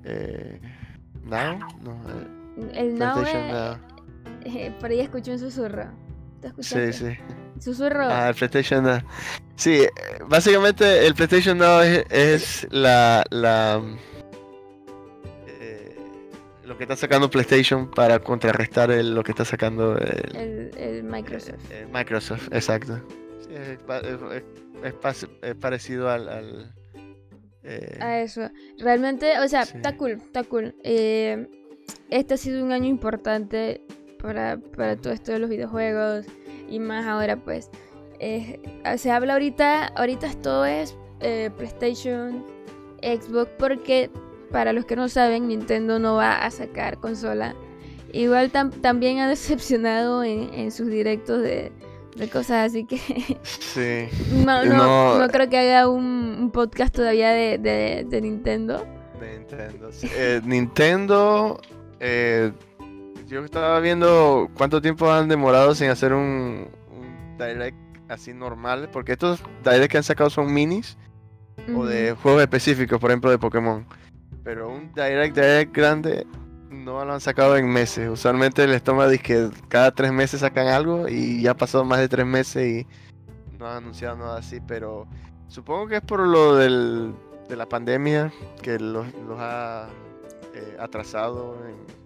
eh, Now, no, El Now, eh, Now. por ahí escuché un susurro. ¿Te escuchaste? Sí, sí. Susurro. Ah, el PlayStation Now. Sí, eh, básicamente el PlayStation Now es, es la, la eh, lo que está sacando PlayStation para contrarrestar el- lo que está sacando el, el, el Microsoft. Microsoft, exacto. Sí, es, parecido al, al, eh, a eso. Realmente, o sea, Sí. está cool, está cool. Eh, este ha sido un año importante para, para todo esto de los videojuegos y más ahora pues. eh, se habla ahorita, ahorita todo es eh, PlayStation, Xbox, porque para los que no saben, Nintendo no va a sacar consola. Igual tam- también ha decepcionado en, en sus directos de, de cosas así que sí. no, no, No. no creo que haga un, un podcast todavía de, de- de Nintendo. De Nintendo. sí. Eh, Nintendo, eh, yo estaba viendo cuánto tiempo han demorado sin hacer un, un direct así normal, porque estos direct que han sacado son minis o de juegos específicos, por ejemplo de Pokémon. Pero un direct direct grande no lo han sacado en meses. Usualmente les toma que cada tres meses sacan algo y ya ha pasado más de tres meses y no han anunciado nada así, pero supongo que es por lo del, de la pandemia que los, los ha eh, atrasado en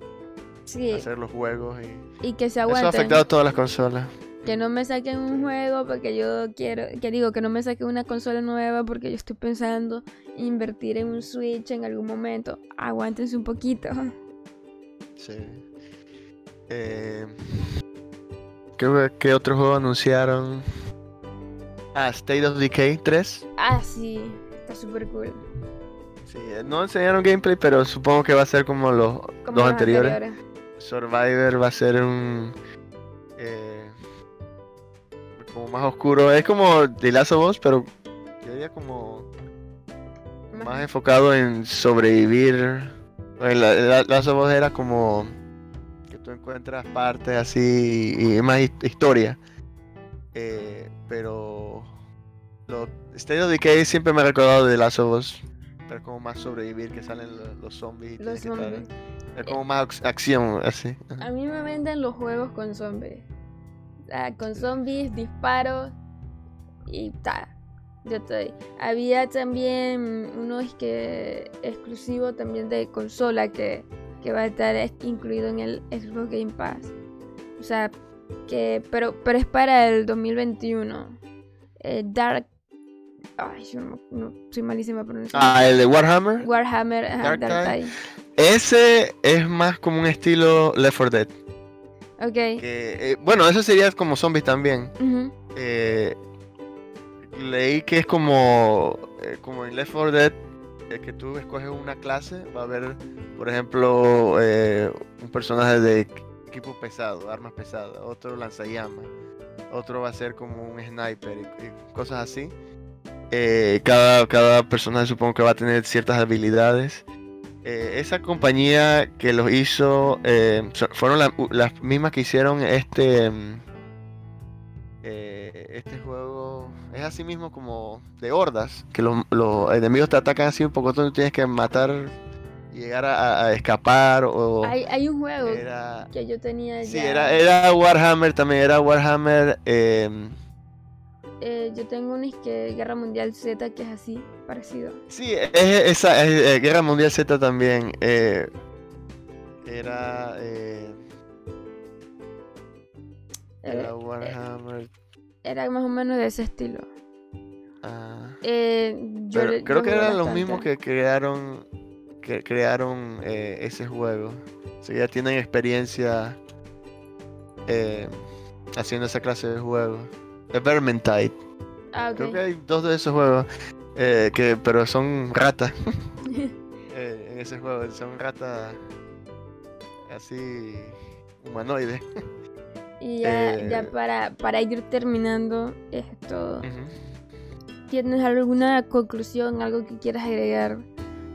Sí, hacer los juegos y y que se eso ha aguanten. afectado a todas las consolas. Que no me saquen un juego porque yo quiero, que digo, que no me saquen una consola nueva porque yo estoy pensando invertir en un Switch en algún momento. Aguántense un poquito. Sí. Eh, ¿qué, qué otro juego anunciaron? Ah, State of Decay 3. Ah, sí, está súper cool. Sí, eh, no enseñaron gameplay, pero supongo que va a ser como los Como dos los anteriores. Survivor va a ser un. eh, como más oscuro. Es como The Last of Us, pero yo diría como. Más- Más enfocado en sobrevivir. En la, la- Last of Us era como. Que tú encuentras partes así y más his- historia. Eh, pero. Lo, State of Decay siempre me ha recordado de The Last of Us. Pero como más sobrevivir, que salen lo- los, zombies. y Los tienes que estar- zombies. Es como más ac- acción, así. A mí me venden los juegos con zombies. O sea, con zombies, disparos y ta. Yo estoy. Había también uno es que exclusivo también de consola que, que va a estar es- incluido en el Xbox Game Pass. O sea, que pero pero es para el 2021. Eh, Dark Ay, yo no, no- soy malísima pronunciando. Ah, el de Warhammer. Warhammer ajá, Dark Dark Tide. Tide. Ese es más como un estilo Left 4 Dead. Ok. que, eh, bueno, eso sería como zombies también. Eh, leí que es como, eh, como en Left 4 Dead, que tú escoges una clase, va a haber, por ejemplo, un personaje de equipo pesado, armas pesadas, otro lanzallamas, otro va a ser como un sniper y, y cosas así. Cada, cada personaje supongo que va a tener ciertas habilidades. Eh, esa compañía que los hizo eh, fueron la- las mismas que hicieron este mm, eh, este juego es así mismo como de hordas que los, los enemigos te atacan así un poco tú tienes que matar y llegar a, a escapar o Hay, hay un juego era que yo tenía sí ya. era era Warhammer también era Warhammer Eh, yo tengo un que Guerra Mundial Z que es así, parecido. Sí, es esa es, eh, Guerra Mundial Z también. eh, era. eh, era Era, Warhammer. era más o menos de ese estilo. ah, Eh, yo pero le- creo yo que eran los mismos que crearon. Que crearon eh, ese juego. O sea, ya tienen experiencia eh, haciendo esa clase de juegos. The Vermintide. Ah. Creo que hay dos de esos juegos. eh, que, pero son ratas. eh, en ese juego. Son ratas así humanoides. y ya, eh, ya para, para ir terminando esto. ¿tienes alguna conclusión, algo que quieras agregar?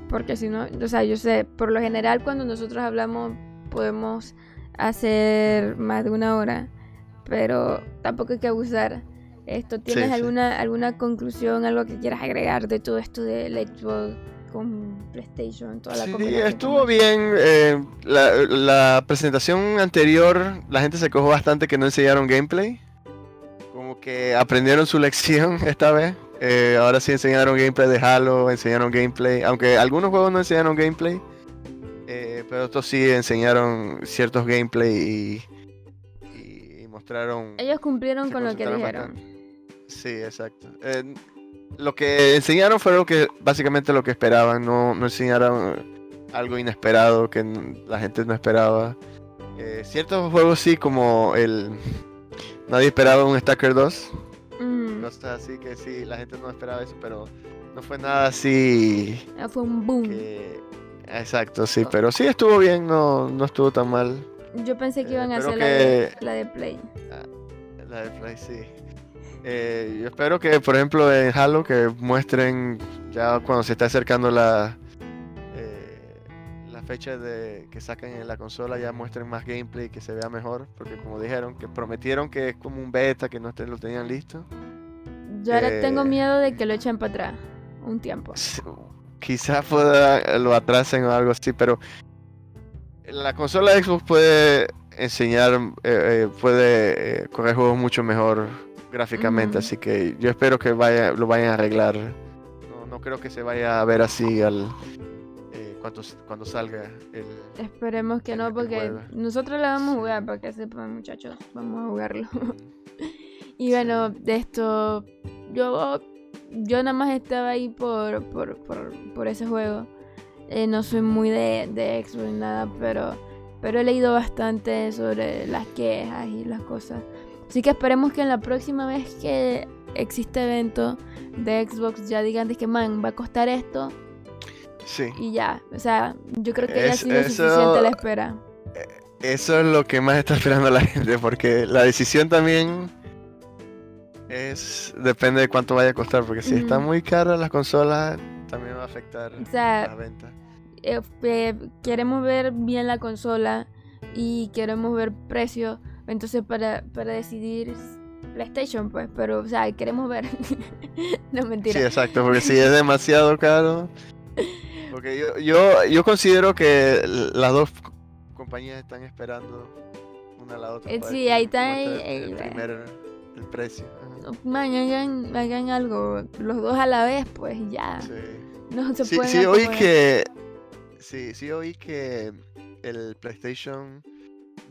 Porque si no, o sea, yo sé, por lo general cuando nosotros hablamos podemos hacer más de una hora, pero tampoco hay que abusar. Esto, ¿tienes Sí, sí. alguna alguna conclusión, algo que quieras agregar de todo esto del Xbox con PlayStation, toda la Sí, estuvo bien. eh, la, la presentación anterior, la gente se quejó bastante que no enseñaron gameplay. Como que aprendieron su lección esta vez. Eh, ahora sí enseñaron gameplay de Halo, enseñaron gameplay. Aunque algunos juegos no enseñaron gameplay. eh, pero estos sí enseñaron ciertos gameplay y mostraron. Ellos cumplieron con lo que dijeron. Sí, exacto. Eh, lo que enseñaron fue lo que básicamente lo que esperaban, no, no enseñaron algo inesperado que la gente no esperaba. Eh, ciertos juegos sí, como el... Nadie esperaba un Stacker 2, Mm, cosas así que sí, la gente no esperaba eso, pero no fue nada así ah, fue un boom. que... Exacto, sí, pero sí estuvo bien, no, no estuvo tan mal. Yo pensé que Eh, iban a hacer la, de, la de Play. La de Play, sí. Eh, yo espero que, por ejemplo, en Halo, que muestren ya cuando se está acercando la eh, fecha de que sacan en la consola, ya muestren más gameplay, que se vea mejor, porque como dijeron, que prometieron que es como un beta, que no te- lo tenían listo. Yo ahora Eh, tengo miedo de que lo echen para atrás un tiempo. Quizás pueda, lo atrasen o algo así, pero la consola de Xbox puede enseñar, eh, eh, puede eh, correr juegos mucho mejor gráficamente, así que yo espero que vaya, lo vayan a arreglar. No, no creo que se vaya a ver así al eh, cuando, salga el... Esperemos que El no, que porque juega. nosotros la vamos a jugar, para que sepan muchachos, vamos a jugarlo. y bueno, de esto, yo, yo nada más estaba ahí por, por, por, por ese juego. Eh, no soy muy de, de Xbox ni nada, pero, pero he leído bastante sobre las quejas y las cosas. Así que esperemos que en la próxima vez que existe evento de Xbox ya digan de que man va a costar esto Sí, y ya. O sea, yo creo que ya ha Es- sido eso- suficiente la espera. eso es lo que más está esperando la gente, porque la decisión también es depende de cuánto vaya a costar, porque si está Ujú. muy cara las consolas también va a afectar O sea, la venta. eh, eh, queremos ver bien la consola y queremos ver precio. Entonces, para, para decidir PlayStation, pues, pero, o sea, queremos ver. no, mentira. Sí, exacto, porque si es demasiado caro. Porque yo, yo, yo considero que las dos compañías están esperando una a la otra. Eh, sí, ahí está, el, el primer el precio. Ajá. Man, hagan, hagan algo, los dos a la vez, pues ya. Sí. No se Sí, pueden sí oí que sí, sí oí que el PlayStation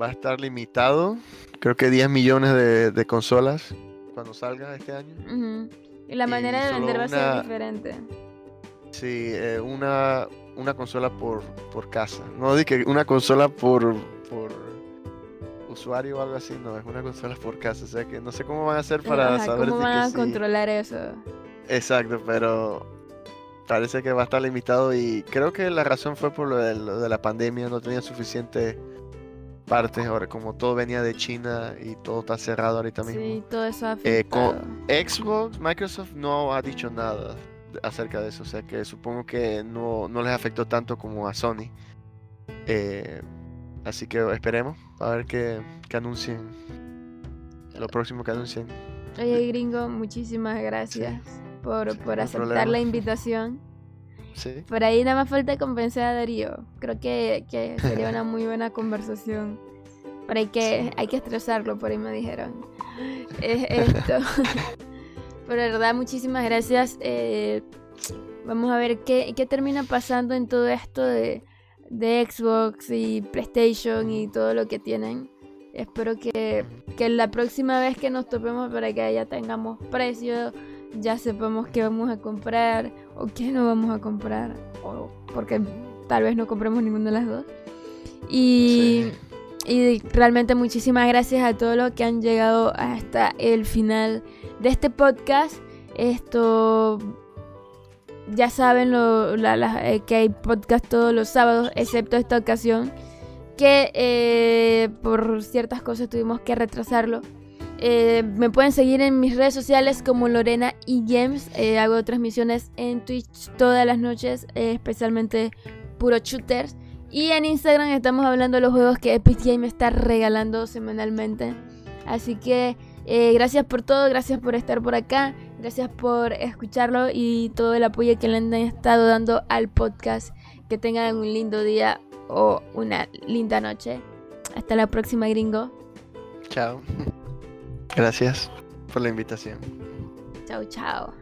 va a estar limitado, creo que 10 millones de, de consolas cuando salga este año. Y la y manera de vender va a ser diferente. Sí, eh, una, una consola por, por casa. No di que una consola por, por usuario o algo así, no, es una consola por casa. O sea que no sé cómo van a hacer para Ajá, saber ¿Cómo van que a sí. controlar eso? Exacto, pero parece que va a estar limitado y creo que la razón fue por lo de, lo de la pandemia, no tenía suficiente partes, ahora como todo venía de China y todo está cerrado ahorita mismo. Sí, todo eso ha Eh, co- afectado. Xbox, Microsoft no ha dicho nada acerca de eso, o sea que supongo que no, no les afectó tanto como a Sony. Eh, así que esperemos a ver qué, qué anuncien, lo próximo que anuncien. Oye, gringo, muchísimas gracias sí, por hay aceptar problema. la invitación. Sí, Por ahí nada más falta convencer a Darío. Creo que, que sería una muy buena conversación. Pero hay que, hay que estresarlo, por ahí me dijeron. Es esto. Pero de verdad, muchísimas gracias. Eh, vamos a ver qué, qué termina pasando en todo esto de, de Xbox y PlayStation y todo lo que tienen. Espero que, que la próxima vez que nos topemos para que ya tengamos precio, ya sepamos qué vamos a comprar o qué no vamos a comprar. O porque tal vez no compremos ninguna de las dos. Y, Sí. y realmente muchísimas gracias a todos los que han llegado hasta el final de este podcast. Esto ya saben lo, la- la- eh, que hay podcast todos los sábados, excepto esta ocasión, que eh, por ciertas cosas tuvimos que retrasarlo. Eh, me pueden seguir en mis redes sociales como Lorena y Games. Eh, hago transmisiones en Twitch todas las noches, eh, especialmente puro shooters. Y en Instagram estamos hablando de los juegos que Epic Game está regalando semanalmente. Así que eh, gracias por todo, gracias por estar por acá, gracias por escucharlo y todo el apoyo que le han estado dando al podcast. Que tengan un lindo día o una linda noche. Hasta la próxima, gringo. Chao. Gracias por la invitación. Chao, chao.